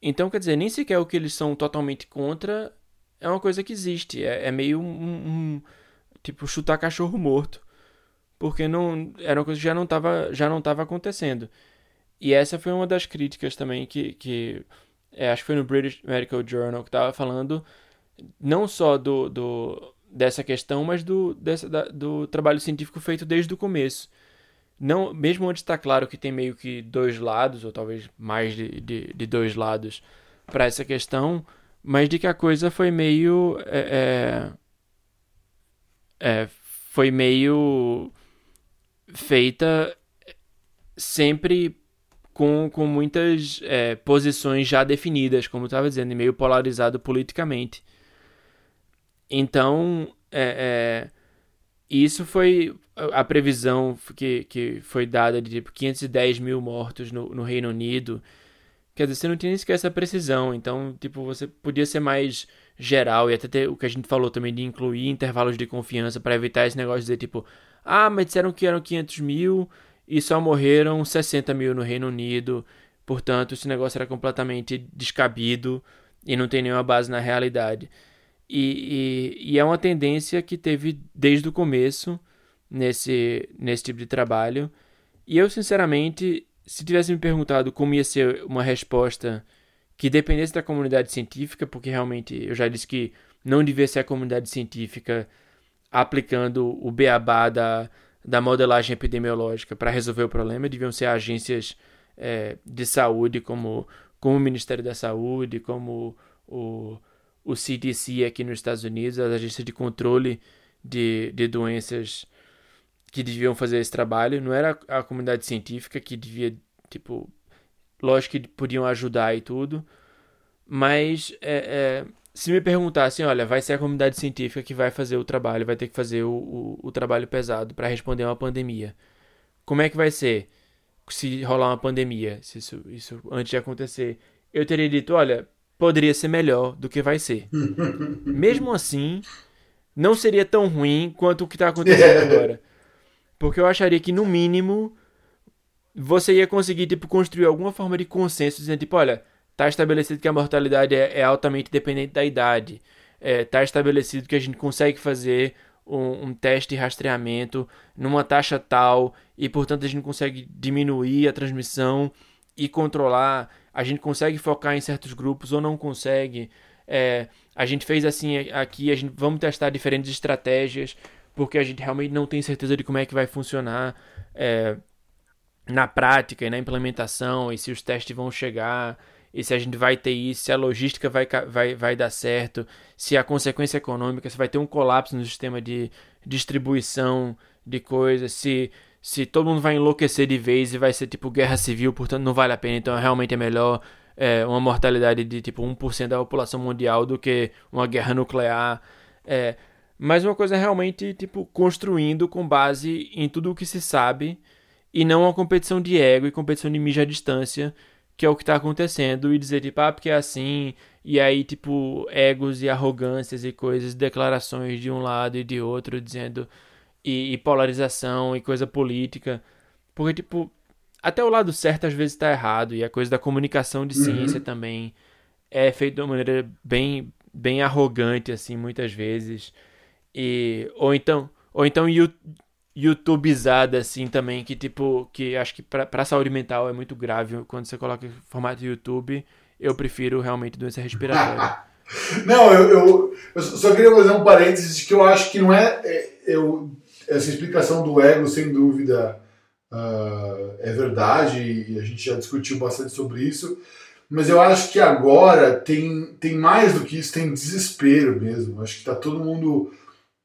Então, quer dizer, nem sequer o que eles são totalmente contra é uma coisa que existe, é, é meio um, um tipo chutar cachorro morto, porque não era uma coisa que já não estava já não acontecendo. E essa foi uma das críticas também que, que é, acho que foi no British Medical Journal que estava falando não só do, do dessa questão, mas do, dessa, da, do trabalho científico feito desde o começo. Não, mesmo onde está claro que tem meio que dois lados, ou talvez mais de, de, de dois lados para essa questão, mas de que a coisa foi meio é, é, é, foi meio feita sempre com, com muitas é, posições já definidas, como eu estava dizendo, e meio polarizado politicamente. Então, é, é, isso foi a previsão que, que foi dada de tipo 510 mil mortos no, no Reino Unido. Quer dizer, você não tinha nem sequer essa precisão, então, tipo, você podia ser mais geral e até ter o que a gente falou também de incluir intervalos de confiança para evitar esse negócio de dizer tipo, ah, mas disseram que eram 500 mil e só morreram 60 mil no Reino Unido, portanto esse negócio era completamente descabido e não tem nenhuma base na realidade. E, e, e é uma tendência que teve desde o começo nesse, nesse tipo de trabalho. E eu, sinceramente, se tivesse me perguntado como ia ser uma resposta que dependesse da comunidade científica, porque realmente eu já disse que não devia ser a comunidade científica aplicando o beabá da, da modelagem epidemiológica para resolver o problema, deviam ser agências é, de saúde como, como o Ministério da Saúde, como o, o CDC aqui nos Estados Unidos, as agências de controle de, de doenças que deviam fazer esse trabalho, não era a comunidade científica que devia, tipo, Lógico que podiam ajudar e tudo. Mas é, é, se me perguntassem, olha, vai ser a comunidade científica que vai fazer o trabalho, vai ter que fazer o, o, o trabalho pesado para responder a uma pandemia. Como é que vai ser se rolar uma pandemia, se isso, isso antes de acontecer? Eu teria dito, olha, poderia ser melhor do que vai ser. Mesmo assim, não seria tão ruim quanto o que está acontecendo agora. Porque eu acharia que, no mínimo, você ia conseguir, tipo, construir alguma forma de consenso dizendo, tipo, olha, tá estabelecido que a mortalidade é, é altamente dependente da idade. É, tá estabelecido que a gente consegue fazer um, um, teste de rastreamento numa taxa tal e, portanto, a gente consegue diminuir a transmissão e controlar. A gente consegue focar em certos grupos ou não consegue. É, a gente fez assim aqui, a gente vamos testar diferentes estratégias porque a gente realmente não tem certeza de como é que vai funcionar. É, na prática e na implementação, e se os testes vão chegar, e se a gente vai ter isso, se a logística vai, vai, vai dar certo, se a consequência econômica, se vai ter um colapso no sistema de distribuição de coisas, se, se todo mundo vai enlouquecer de vez e vai ser tipo guerra civil, portanto não vale a pena, então realmente é melhor é, uma mortalidade de tipo 1% da população mundial do que uma guerra nuclear. É, mas uma coisa realmente tipo construindo com base em tudo o que se sabe e não uma competição de ego e competição de mídia à distância, que é o que está acontecendo, e dizer, tipo, ah, porque é assim, e aí, tipo, egos e arrogâncias e coisas, declarações de um lado e de outro, dizendo, e, e polarização e coisa política, porque, tipo, até o lado certo às vezes está errado, e a coisa da comunicação de uhum. ciência também é feita de uma maneira bem, bem arrogante, assim, muitas vezes, e, ou então, ou então YouTubeizada, assim, também, que, tipo, que acho que pra, pra saúde mental é muito grave quando você coloca formato YouTube eu prefiro realmente doença respiratória. não, eu, eu, eu, só queria fazer um parênteses que eu acho que não é, é eu, essa explicação do ego, sem dúvida, uh, é verdade, e a gente já discutiu bastante sobre isso, mas eu acho que agora tem, tem mais do que isso, tem desespero mesmo. Acho que está todo mundo,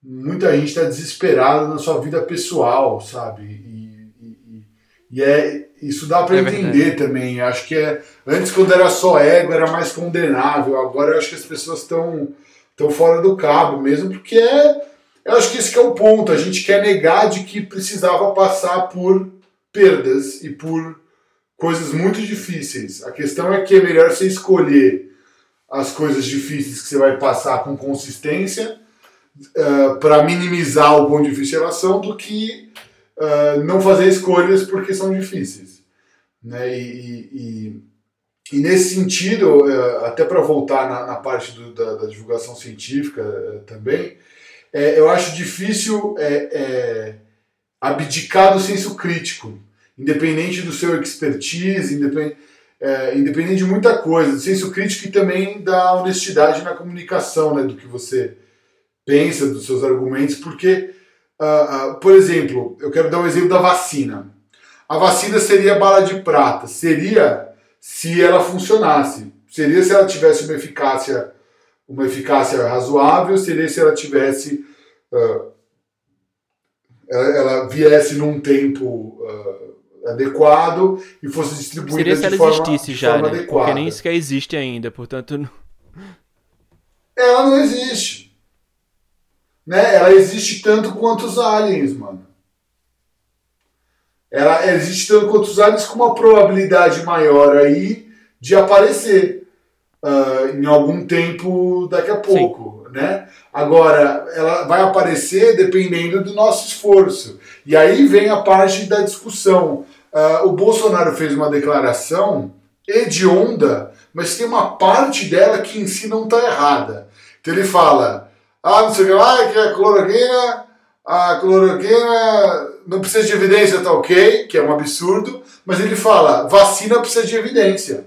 muita gente está desesperada na sua vida pessoal, sabe? E, e, e é, isso dá para é entender também. Acho que é, antes, quando era só ego, era mais condenável. Agora eu acho que as pessoas estão tão fora do cabo mesmo, porque é. Eu acho que esse que é o ponto. A gente quer negar de que precisava passar por perdas e por coisas muito difíceis. A questão é que é melhor você escolher as coisas difíceis que você vai passar com consistência uh, para minimizar o difícil elas são do que uh, não fazer escolhas porque são difíceis. Né? E, e, e nesse sentido, uh, até para voltar na, na parte do, da, da, divulgação científica também, é, eu acho difícil é, é, abdicar do senso crítico independente do seu expertise, independente, é, independente de muita coisa, do senso crítico e também da honestidade na comunicação, né, do que você pensa, dos seus argumentos, porque, uh, uh, por exemplo, eu quero dar um exemplo da vacina. A vacina seria bala de prata, seria se ela funcionasse, seria se ela tivesse uma eficácia, uma eficácia razoável, seria se ela tivesse uh, ela, ela, viesse num tempo adequado e fosse distribuída Seria se ela forma, existisse já, né? Adequada. Porque nem sequer existe ainda, portanto. Não... Ela não existe. Né? Ela existe tanto quanto os aliens, mano. Ela existe tanto quanto os aliens com uma probabilidade maior aí de aparecer uh, em algum tempo daqui a pouco, Sim. né? Agora, ela vai aparecer dependendo do nosso esforço. E aí vem a parte da discussão. Uh, o Bolsonaro fez uma declaração hedionda, mas tem uma parte dela que em si não está errada. Então ele fala, ah, não sei o que lá, que a cloroquina, a cloroquina não precisa de evidência, tá ok, que é um absurdo, mas ele fala, vacina precisa de evidência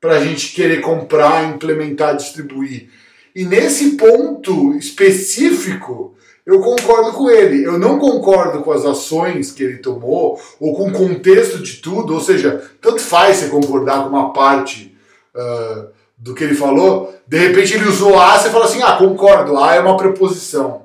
para a gente querer comprar, implementar, distribuir. E nesse ponto específico, eu concordo com ele. Eu não concordo com as ações que ele tomou ou com o contexto de tudo. Ou seja, tanto faz você concordar com uma parte uh, do que ele falou. De repente ele usou A, você fala assim: ah, concordo, A é uma preposição.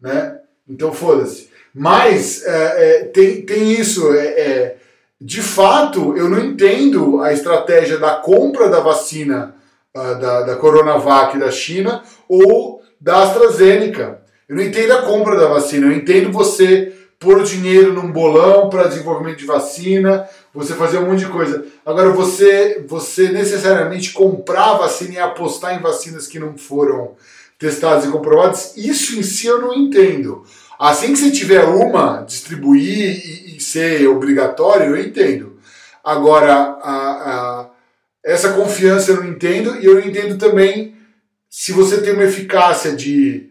Né? Então foda-se. Mas é, é, tem, tem isso. É, é, de fato, eu não entendo a estratégia da compra da vacina uh, da, da Coronavac da China ou da AstraZeneca. Eu não entendo a compra da vacina, eu entendo você pôr dinheiro num bolão para desenvolvimento de vacina, você fazer um monte de coisa. Agora, você, você necessariamente comprar vacina e apostar em vacinas que não foram testadas e comprovadas, isso em si eu não entendo. Assim que você tiver uma, distribuir e, e ser obrigatório, eu entendo. Agora, a, a, essa confiança eu não entendo, e eu não entendo também se você tem uma eficácia de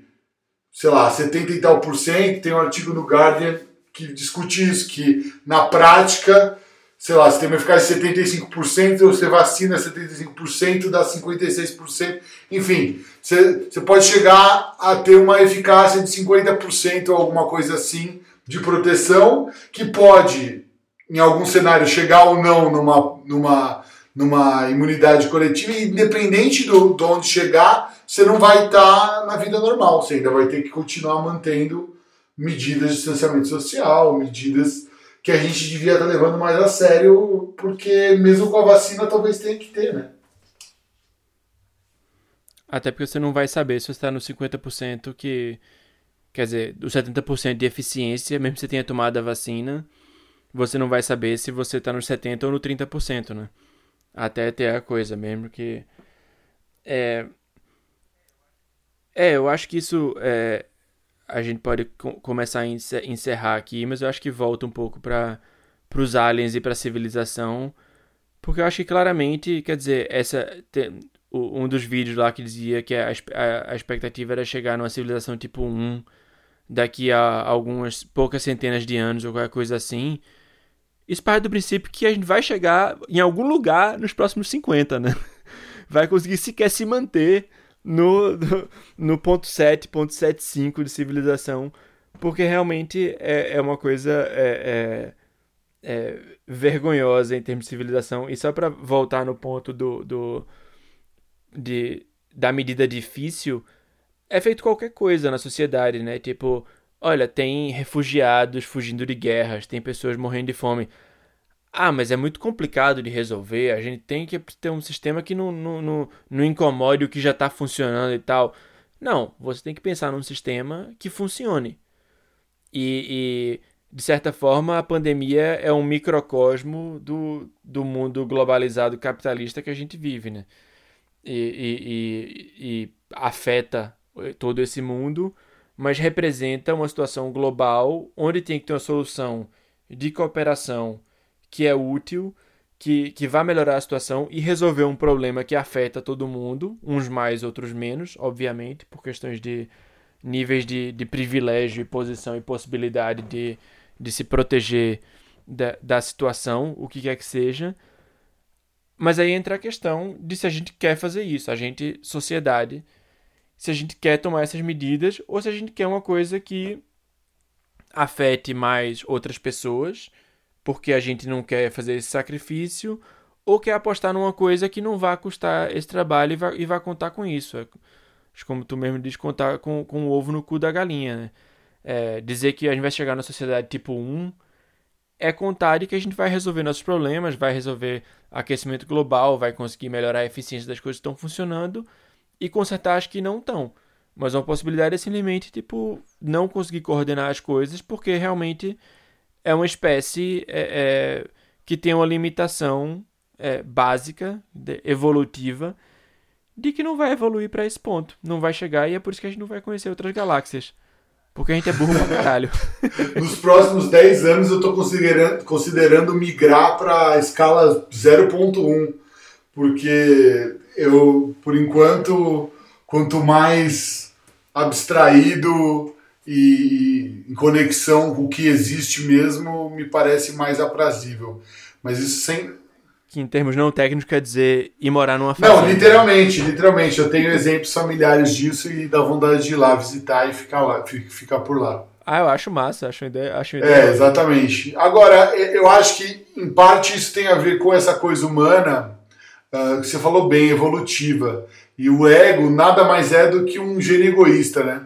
sei lá, 70 e tal por cento, tem um artigo no Guardian que discute isso, que na prática, sei lá, você tem uma eficácia de 75%, você vacina 75%, dá 56%, enfim, você, você pode chegar a ter uma eficácia de 50% ou alguma coisa assim de proteção, que pode, em algum cenário, chegar ou não numa, numa, numa imunidade coletiva, independente do, de onde chegar, você não vai estar tá na vida normal, você ainda vai ter que continuar mantendo medidas de distanciamento social, medidas que a gente devia estar tá levando mais a sério, porque mesmo com a vacina talvez tenha que ter, né? Até porque você não vai saber se você está no 50% que. Quer dizer, os 70% de eficiência, mesmo que você tenha tomado a vacina, você não vai saber se você está no 70% ou no 30%, né? Até ter a coisa mesmo que. É, é, eu acho que isso é, a gente pode co começar a encerrar aqui, mas eu acho que volta um pouco para os aliens e para a civilização, porque eu acho que claramente, quer dizer, essa tem, um dos vídeos lá que dizia que a, a, a, expectativa era chegar numa civilização tipo 1 daqui a algumas poucas centenas de anos ou qualquer coisa assim. Isso parte do princípio que a gente vai chegar em algum lugar nos próximos 50, né? Vai conseguir sequer se manter no, no, ponto 7, ponto 75 de civilização, porque realmente é, é uma coisa é, é, é vergonhosa em termos de civilização. E só para voltar no ponto do, do de, da medida difícil, é feito qualquer coisa na sociedade, né? Tipo, olha, tem refugiados fugindo de guerras, tem pessoas morrendo de fome. Ah, mas é muito complicado de resolver. A gente tem que ter um sistema que não, não, não, não incomode o que já está funcionando e tal. Não, você tem que pensar num sistema que funcione. E, e, de certa forma, a pandemia é um microcosmo do, do mundo globalizado capitalista que a gente vive, né? E, e, e afeta todo esse mundo, mas representa uma situação global onde tem que ter uma solução de cooperação que é útil, que, que vai melhorar a situação e resolver um problema que afeta todo mundo, uns mais, outros menos, obviamente, por questões de níveis de, de privilégio, posição e possibilidade de, de se proteger da, da situação, o que quer que seja. Mas aí entra a questão de se a gente quer fazer isso, a gente, sociedade, se a gente quer tomar essas medidas ou se a gente quer uma coisa que afete mais outras pessoas, porque a gente não quer fazer esse sacrifício, ou quer apostar numa coisa que não vai custar esse trabalho e vai, e vai contar com isso. É, como tu mesmo diz, contar com, com o ovo no cu da galinha. Né? É, dizer que a gente vai chegar na sociedade tipo 1 é contar de que a gente vai resolver nossos problemas, vai resolver aquecimento global, vai conseguir melhorar a eficiência das coisas que estão funcionando e consertar as que não estão. Mas uma possibilidade é simplesmente, tipo, não conseguir coordenar as coisas porque realmente é uma espécie é, é, que tem uma limitação é, básica, de, evolutiva, de que não vai evoluir para esse ponto. Não vai chegar e é por isso que a gente não vai conhecer outras galáxias. Porque a gente é burro pra caralho. Nos próximos 10 anos eu tô considerando, considerando migrar para escala 0.1. Porque eu, por enquanto, quanto mais abstraído e, em conexão com o que existe mesmo, me parece mais aprazível. Mas isso sem. Que em termos não técnicos quer dizer ir morar numa fazenda. Não, literalmente, literalmente. Eu tenho exemplos familiares disso e dá vontade de ir lá visitar e ficar lá, ficar por lá. Ah, eu acho massa, acho ideia. Acho uma ideia é, exatamente. Agora, eu acho que em parte isso tem a ver com essa coisa humana que você falou bem, evolutiva. E o ego nada mais é do que um gênio egoísta, né?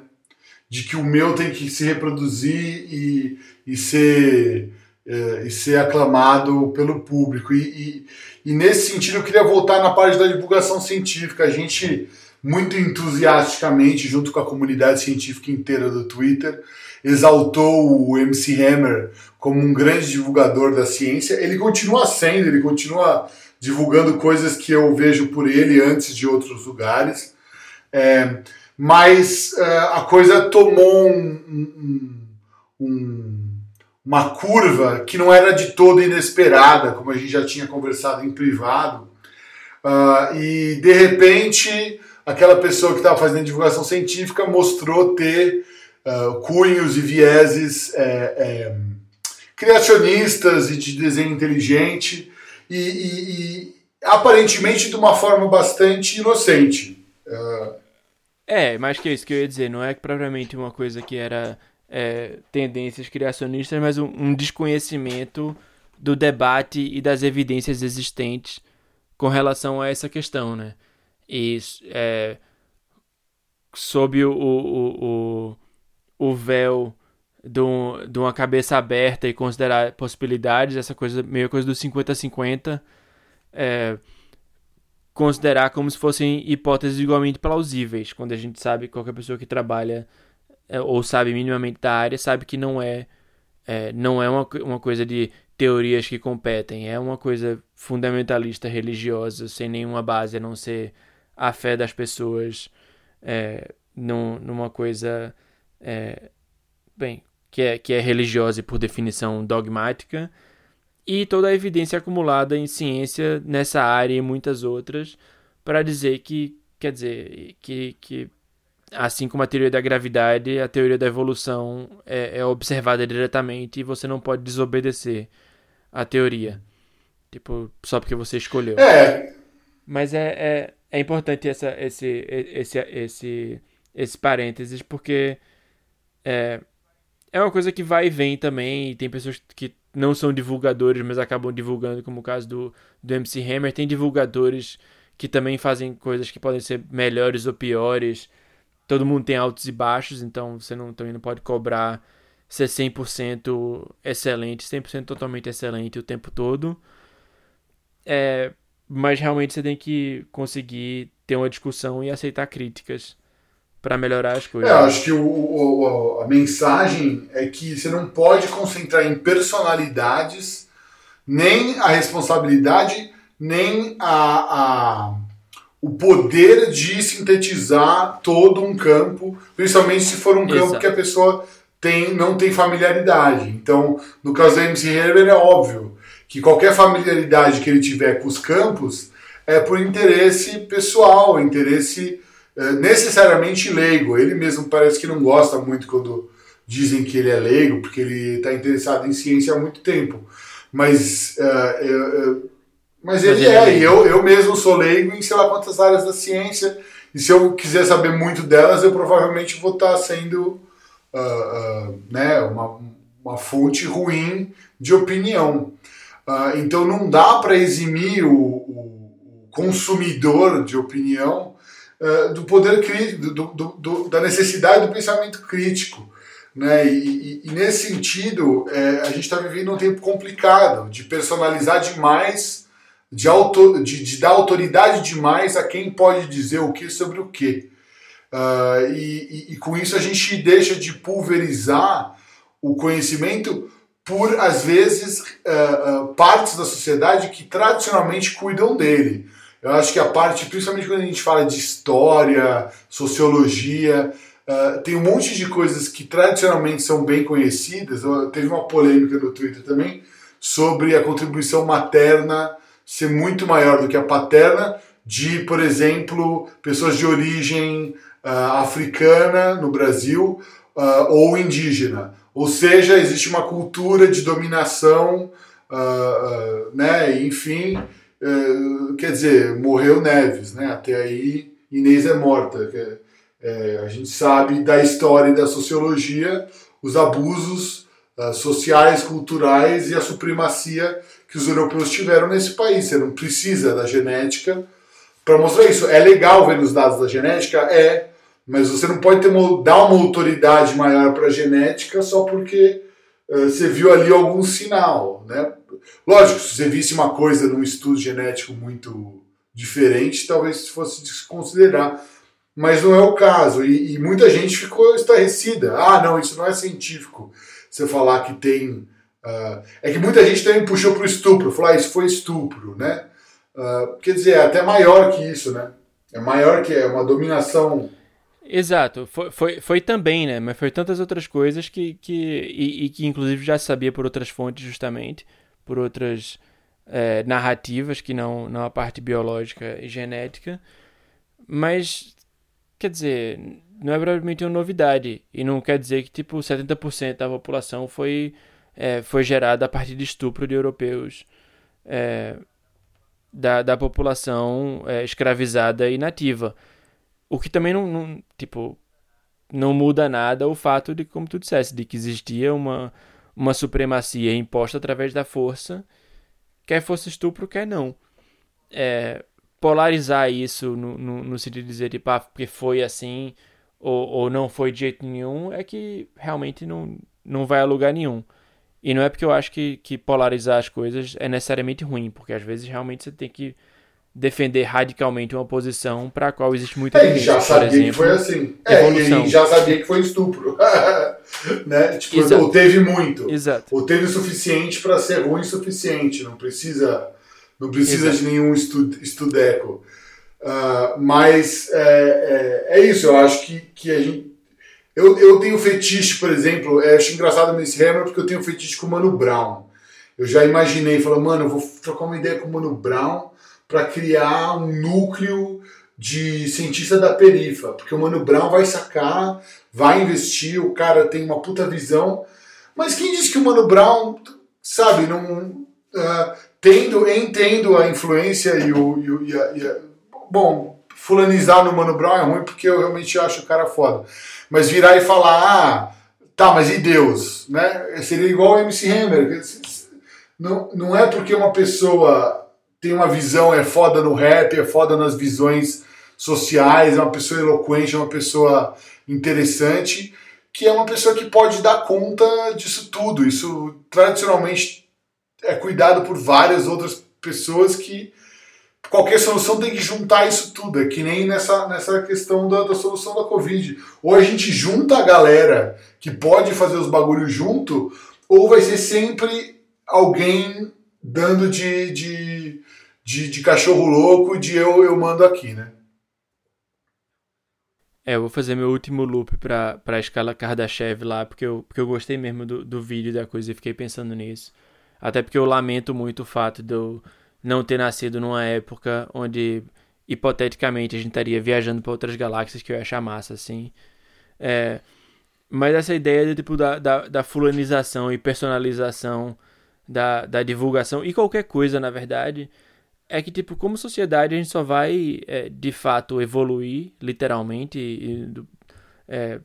De que o meu tem que se reproduzir e, e, ser, uh, e ser aclamado pelo público. E, e, e, nesse sentido eu queria voltar na parte da divulgação científica. A gente, muito entusiasticamente, junto com a comunidade científica inteira do Twitter, exaltou o MC Hammer como um grande divulgador da ciência. Ele continua sendo, ele continua divulgando coisas que eu vejo por ele antes de outros lugares. É, mas uh, a coisa tomou um, um, um, uma curva que não era de todo inesperada, como a gente já tinha conversado em privado. Uh, e de repente, aquela pessoa que estava fazendo divulgação científica mostrou ter uh, cunhos e vieses é, é, criacionistas e de desenho inteligente e, e, e aparentemente de uma forma bastante inocente. Uh... É, mais que isso que eu ia dizer, não é propriamente uma coisa que era é, tendências criacionistas, mas um, um, desconhecimento do debate e das evidências existentes com relação a essa questão, né? E é, sob o, o, o, o véu de, de uma cabeça aberta e considerar possibilidades, essa coisa, meio coisa do 50-50, é, considerar como se fossem hipóteses igualmente plausíveis, quando a gente sabe, qualquer pessoa que trabalha é, ou sabe minimamente da área, sabe que não é, é não é uma, uma coisa de teorias que competem, é uma coisa fundamentalista religiosa, sem nenhuma base, a não ser a fé das pessoas é, num, numa coisa, é, bem, que é, que é religiosa e por definição dogmática, e toda a evidência acumulada em ciência nessa área e muitas outras para dizer que, quer dizer, que, que assim como a teoria da gravidade, a teoria da evolução é, é observada diretamente e você não pode desobedecer a teoria. Tipo, só porque você escolheu. É. Mas é, é, é importante essa, esse, esse, esse, esse parênteses, porque é, é uma coisa que vai e vem também, e tem pessoas que não são divulgadores, mas acabam divulgando, como o caso do, do MC Hammer. Tem divulgadores que também fazem coisas que podem ser melhores ou piores. Todo mundo tem altos e baixos, então você não, também não pode cobrar ser 100% excelente, 100% totalmente excelente o tempo todo. É, mas realmente você tem que conseguir ter uma discussão e aceitar críticas para melhorar as coisas. É, acho que o, o, a mensagem é que você não pode concentrar em personalidades nem a responsabilidade, nem a, a, o poder de sintetizar todo um campo, principalmente se for um campo Exato. que a pessoa tem, não tem familiaridade. Então, no caso da MC Herbert, é óbvio que qualquer familiaridade que ele tiver com os campos é por interesse pessoal, interesse necessariamente leigo. Ele mesmo parece que não gosta muito quando dizem que ele é leigo, porque ele está interessado em ciência há muito tempo. Mas, uh, uh, mas ele é, e eu, eu mesmo sou leigo em sei lá quantas áreas da ciência, e se eu quiser saber muito delas, eu provavelmente vou estar tá sendo né, uma, uma fonte ruim de opinião. então não dá para eximir o, o consumidor de opinião uh, do poder crítico, do, do, do, da necessidade do pensamento crítico. Né? E, e, e nesse sentido, é, a gente está vivendo um tempo complicado de personalizar demais, de, auto, de, de, dar autoridade demais a quem pode dizer o que sobre o que. Uh, e, e, com isso a gente deixa de pulverizar o conhecimento por, às vezes, uh, uh, partes da sociedade que tradicionalmente cuidam dele. Eu acho que a parte, principalmente quando a gente fala de história, sociologia, uh, tem um monte de coisas que tradicionalmente são bem conhecidas. Teve uma polêmica no Twitter também sobre a contribuição materna ser muito maior do que a paterna de, por exemplo, pessoas de origem uh, africana no Brasil uh, ou indígena. Ou seja, existe uma cultura de dominação, né, enfim, é, quer dizer, morreu Neves, né? Até aí Inês é morta. É, a gente sabe da história e da sociologia os abusos uh, sociais, culturais e a supremacia que os europeus tiveram nesse país. Você não precisa da genética para mostrar isso. É legal ver os dados da genética? É, mas você não pode ter uma, dar uma autoridade maior para a genética só porque uh, você viu ali algum sinal, né? Lógico, se você visse uma coisa num estudo genético muito diferente, talvez fosse desconsiderar. Mas não é o caso. E, e, muita gente ficou estarrecida. Ah, não, isso não é científico. Você falar que tem. Uh, é que muita gente também puxou para o estupro, falou, ah, isso foi estupro, né? Uh, quer dizer, é até maior que isso, né? É maior que é uma dominação. Exato, foi, foi, foi também, né? Mas foi tantas outras coisas que. que e, e que inclusive já sabia por outras fontes, justamente por outras é, narrativas que não, não a parte biológica e genética. Mas, quer dizer, não é provavelmente uma novidade. E não quer dizer que tipo 70% da população foi, é, foi gerada a partir de estupro de europeus. É, da, da população escravizada e nativa. O que também não, não, tipo, não muda nada o fato de, como tu disseste, de que existia uma, uma supremacia imposta através da força, quer fosse estupro, quer não. É, polarizar isso no, no, no, sentido de dizer, tipo, ah, porque foi assim ou, ou não foi de jeito nenhum, é que realmente não, não vai a lugar nenhum. E não é porque eu acho que, que polarizar as coisas é necessariamente ruim, porque às vezes realmente você tem que defender radicalmente uma posição para a qual existe muita é, já sabia exemplo, que foi assim. É, e já sabia que foi estupro. né? Tipo, ou teve muito. Exato. Ou teve o suficiente para ser ruim o suficiente. Não precisa, não precisa de nenhum estu, estudeco. Uh, mas é, é, é, isso, eu acho que, que a gente. Eu, eu tenho fetiche, por exemplo, eu acho engraçado nesse Hammer porque eu tenho fetiche com o Mano Brown. Eu já imaginei, falando, mano, eu vou trocar uma ideia com o Mano Brown para criar um núcleo de cientista da perifa, porque o Mano Brown vai sacar, vai investir, o cara tem uma puta visão, mas quem diz que o Mano Brown, sabe, não uh, tendo, entendo a influência e o. E o e a, e a, bom, fulanizar no Mano Brown é ruim porque eu realmente acho o cara foda. Mas virar e falar, ah, tá, mas e Deus? Né? Seria igual o MC Hammer. Não, não é porque uma pessoa tem uma visão, é foda no rap, é foda nas visões sociais, é uma pessoa eloquente, é uma pessoa interessante, que é uma pessoa que pode dar conta disso tudo. Isso tradicionalmente é cuidado por várias outras pessoas que qualquer solução tem que juntar isso tudo. É que nem nessa, nessa questão da, da solução da Covid. Ou a gente junta a galera que pode fazer os bagulhos junto, ou vai ser sempre alguém dando de, de, de, de cachorro louco de eu, eu mando aqui, né? É, eu vou fazer meu último loop pra, pra escala Kardashev lá, porque eu, porque eu gostei mesmo do, do vídeo da coisa e fiquei pensando nisso. Até porque eu lamento muito o fato de eu não ter nascido numa época onde, hipoteticamente, a gente estaria viajando para outras galáxias que eu ia achar massa, assim. É, mas essa ideia de, tipo, da, da, da fulanização e personalização da, da divulgação e qualquer coisa, na verdade, é que, tipo, como sociedade, a gente só vai, é, de fato, evoluir, literalmente, e, e, é,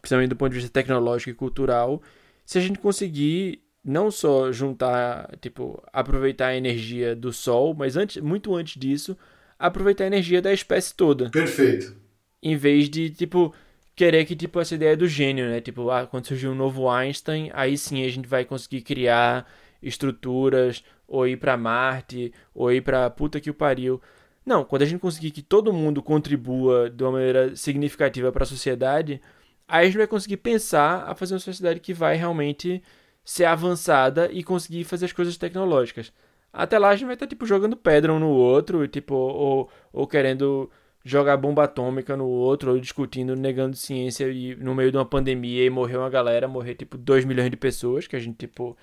principalmente do ponto de vista tecnológico e cultural, se a gente conseguir não só juntar, tipo, aproveitar a energia do sol, mas antes, muito antes disso, aproveitar a energia da espécie toda. Perfeito. Em vez de, tipo, querer que, tipo, essa ideia do gênio, né? Tipo, ah, quando surgiu um novo Einstein, aí sim a gente vai conseguir criar estruturas, ou ir para Marte, ou ir para puta que o pariu. Não, quando a gente conseguir que todo mundo contribua de uma maneira significativa para a sociedade, aí a gente vai conseguir pensar a fazer uma sociedade que vai realmente ser avançada e conseguir fazer as coisas tecnológicas. Até lá a gente vai estar tipo jogando pedra um no outro, tipo ou, ou querendo jogar bomba atômica no outro, ou discutindo, negando ciência e no meio de uma pandemia e morrer uma galera, morrer tipo 2 milhões de pessoas, que a gente tipo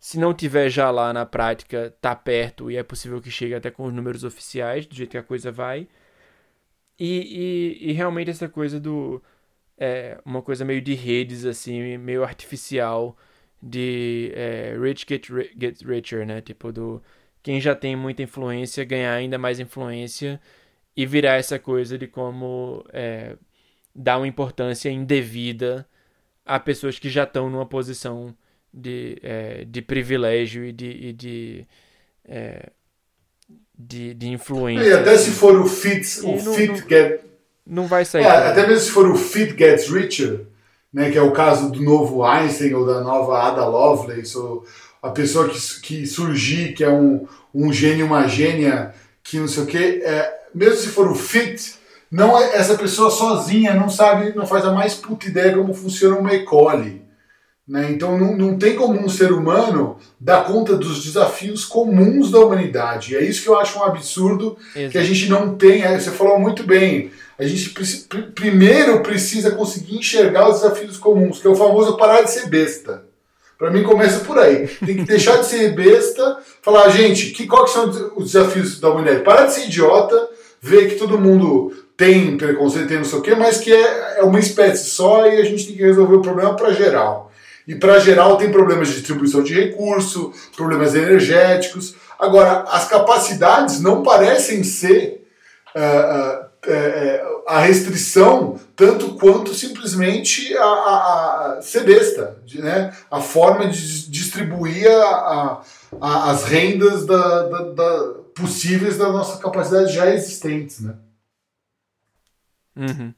se não tiver já lá na prática, tá perto e é possível que chegue até com os números oficiais, do jeito que a coisa vai. E, e, e realmente essa coisa do. É, uma coisa meio de redes, assim, meio artificial, de é, rich get, get richer, né? Tipo, do. Quem já tem muita influência ganhar ainda mais influência e virar essa coisa de como é, dar uma importância indevida a pessoas que já estão numa posição de, é, de privilégio e de, e de, é, de, de, influência. E até se for o fit, o não, fit não, get. Não vai sair. É, até mesmo se for o fit gets richer, né, que é o caso do novo Einstein ou da nova Ada Lovelace, ou a pessoa que, que surgir, que é um, um gênio, uma gênia, que não sei o quê, é, mesmo se for o fit, não é, essa pessoa sozinha não sabe, não faz a mais puta ideia como funciona uma ecole. Né? Então não, não tem como um ser humano dar conta dos desafios comuns da humanidade. E é isso que eu acho um absurdo Exato. que a gente não tem. É, você falou muito bem. A gente pr primeiro precisa conseguir enxergar os desafios comuns, que é o famoso parar de ser besta. Para mim começa por aí. Tem que deixar de ser besta, falar, gente, que, quais são os desafios da humanidade? Parar de ser idiota, ver que todo mundo tem preconceito, tem não sei o quê, mas que é, é uma espécie só e a gente tem que resolver o problema para geral. E para geral tem problemas de distribuição de recurso, problemas energéticos. Agora, as capacidades não parecem ser uh, uh, a restrição tanto quanto simplesmente a, a, a ser besta, né? a forma de distribuir a as rendas da, da, da, possíveis das nossas capacidades já existentes. Né? Uhum.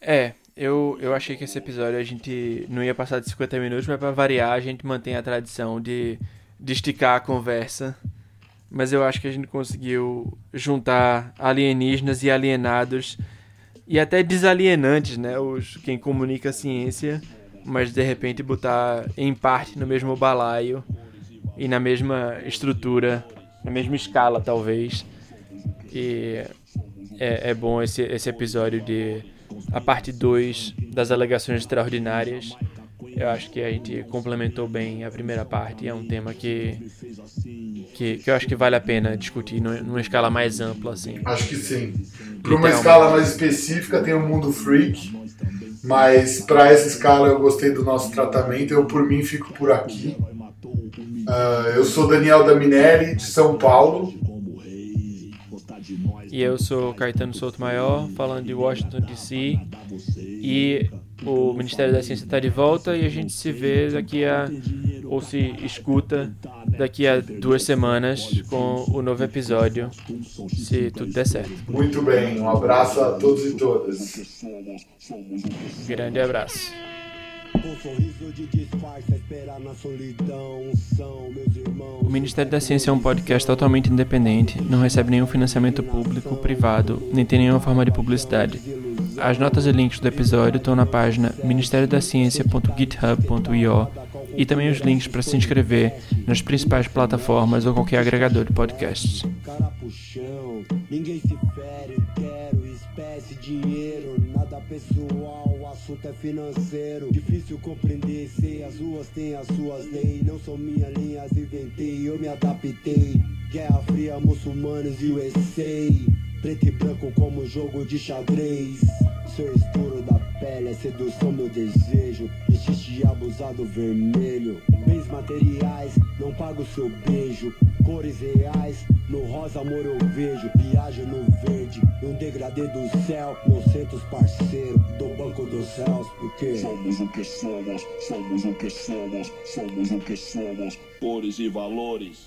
É, eu, eu achei que esse episódio a gente não ia passar de 50 minutos, mas para variar a gente mantém a tradição de, de esticar a conversa. Mas eu acho que a gente conseguiu juntar alienígenas e alienados e até desalienantes, né? Os, quem comunica a ciência, mas de repente botar em parte no mesmo balaio e na mesma estrutura, na mesma escala talvez. E é, é bom esse, esse episódio de a parte 2 das alegações extraordinárias. Eu acho que a gente complementou bem a primeira parte. É um tema que, que, que eu acho que vale a pena discutir numa escala mais ampla. Assim. Acho que sim. Para uma escala mais específica, tem o mundo freak, Mas para essa escala eu gostei do nosso tratamento. Eu, por mim, fico por aqui. Uh, eu sou Daniel Daminelli, de São Paulo. E eu sou Caetano Souto Maior, falando de Washington DC. E o Ministério da Ciência está de volta e a gente se vê daqui a. ou se escuta daqui a duas semanas com o novo episódio, se tudo der certo. Muito bem, um abraço a todos e todas. Grande abraço. O Ministério da Ciência é um podcast totalmente independente, não recebe nenhum financiamento público, privado, nem tem nenhuma forma de publicidade. As notas e links do episódio estão na página ministeriodaciencia.github.io e também os links para se inscrever nas principais plataformas ou qualquer agregador de podcasts. Espécie, dinheiro, nada pessoal, o assunto é financeiro. Difícil compreender, sei as ruas têm as suas leis, não são minhas linhas, inventei, eu me adaptei. Guerra Fria, muçulmanos e USA. Preto e branco como jogo de xadrez. Seu estouro da pele é sedução meu desejo. Existe abusado vermelho. Bens materiais, não pago seu beijo. Cores reais, no rosa amor eu vejo. Viajo no verde, num degradê do céu. Nocentos parceiro, do banco dos céus Porque somos o que somos, somos o que somos Somos o que somos, cores e valores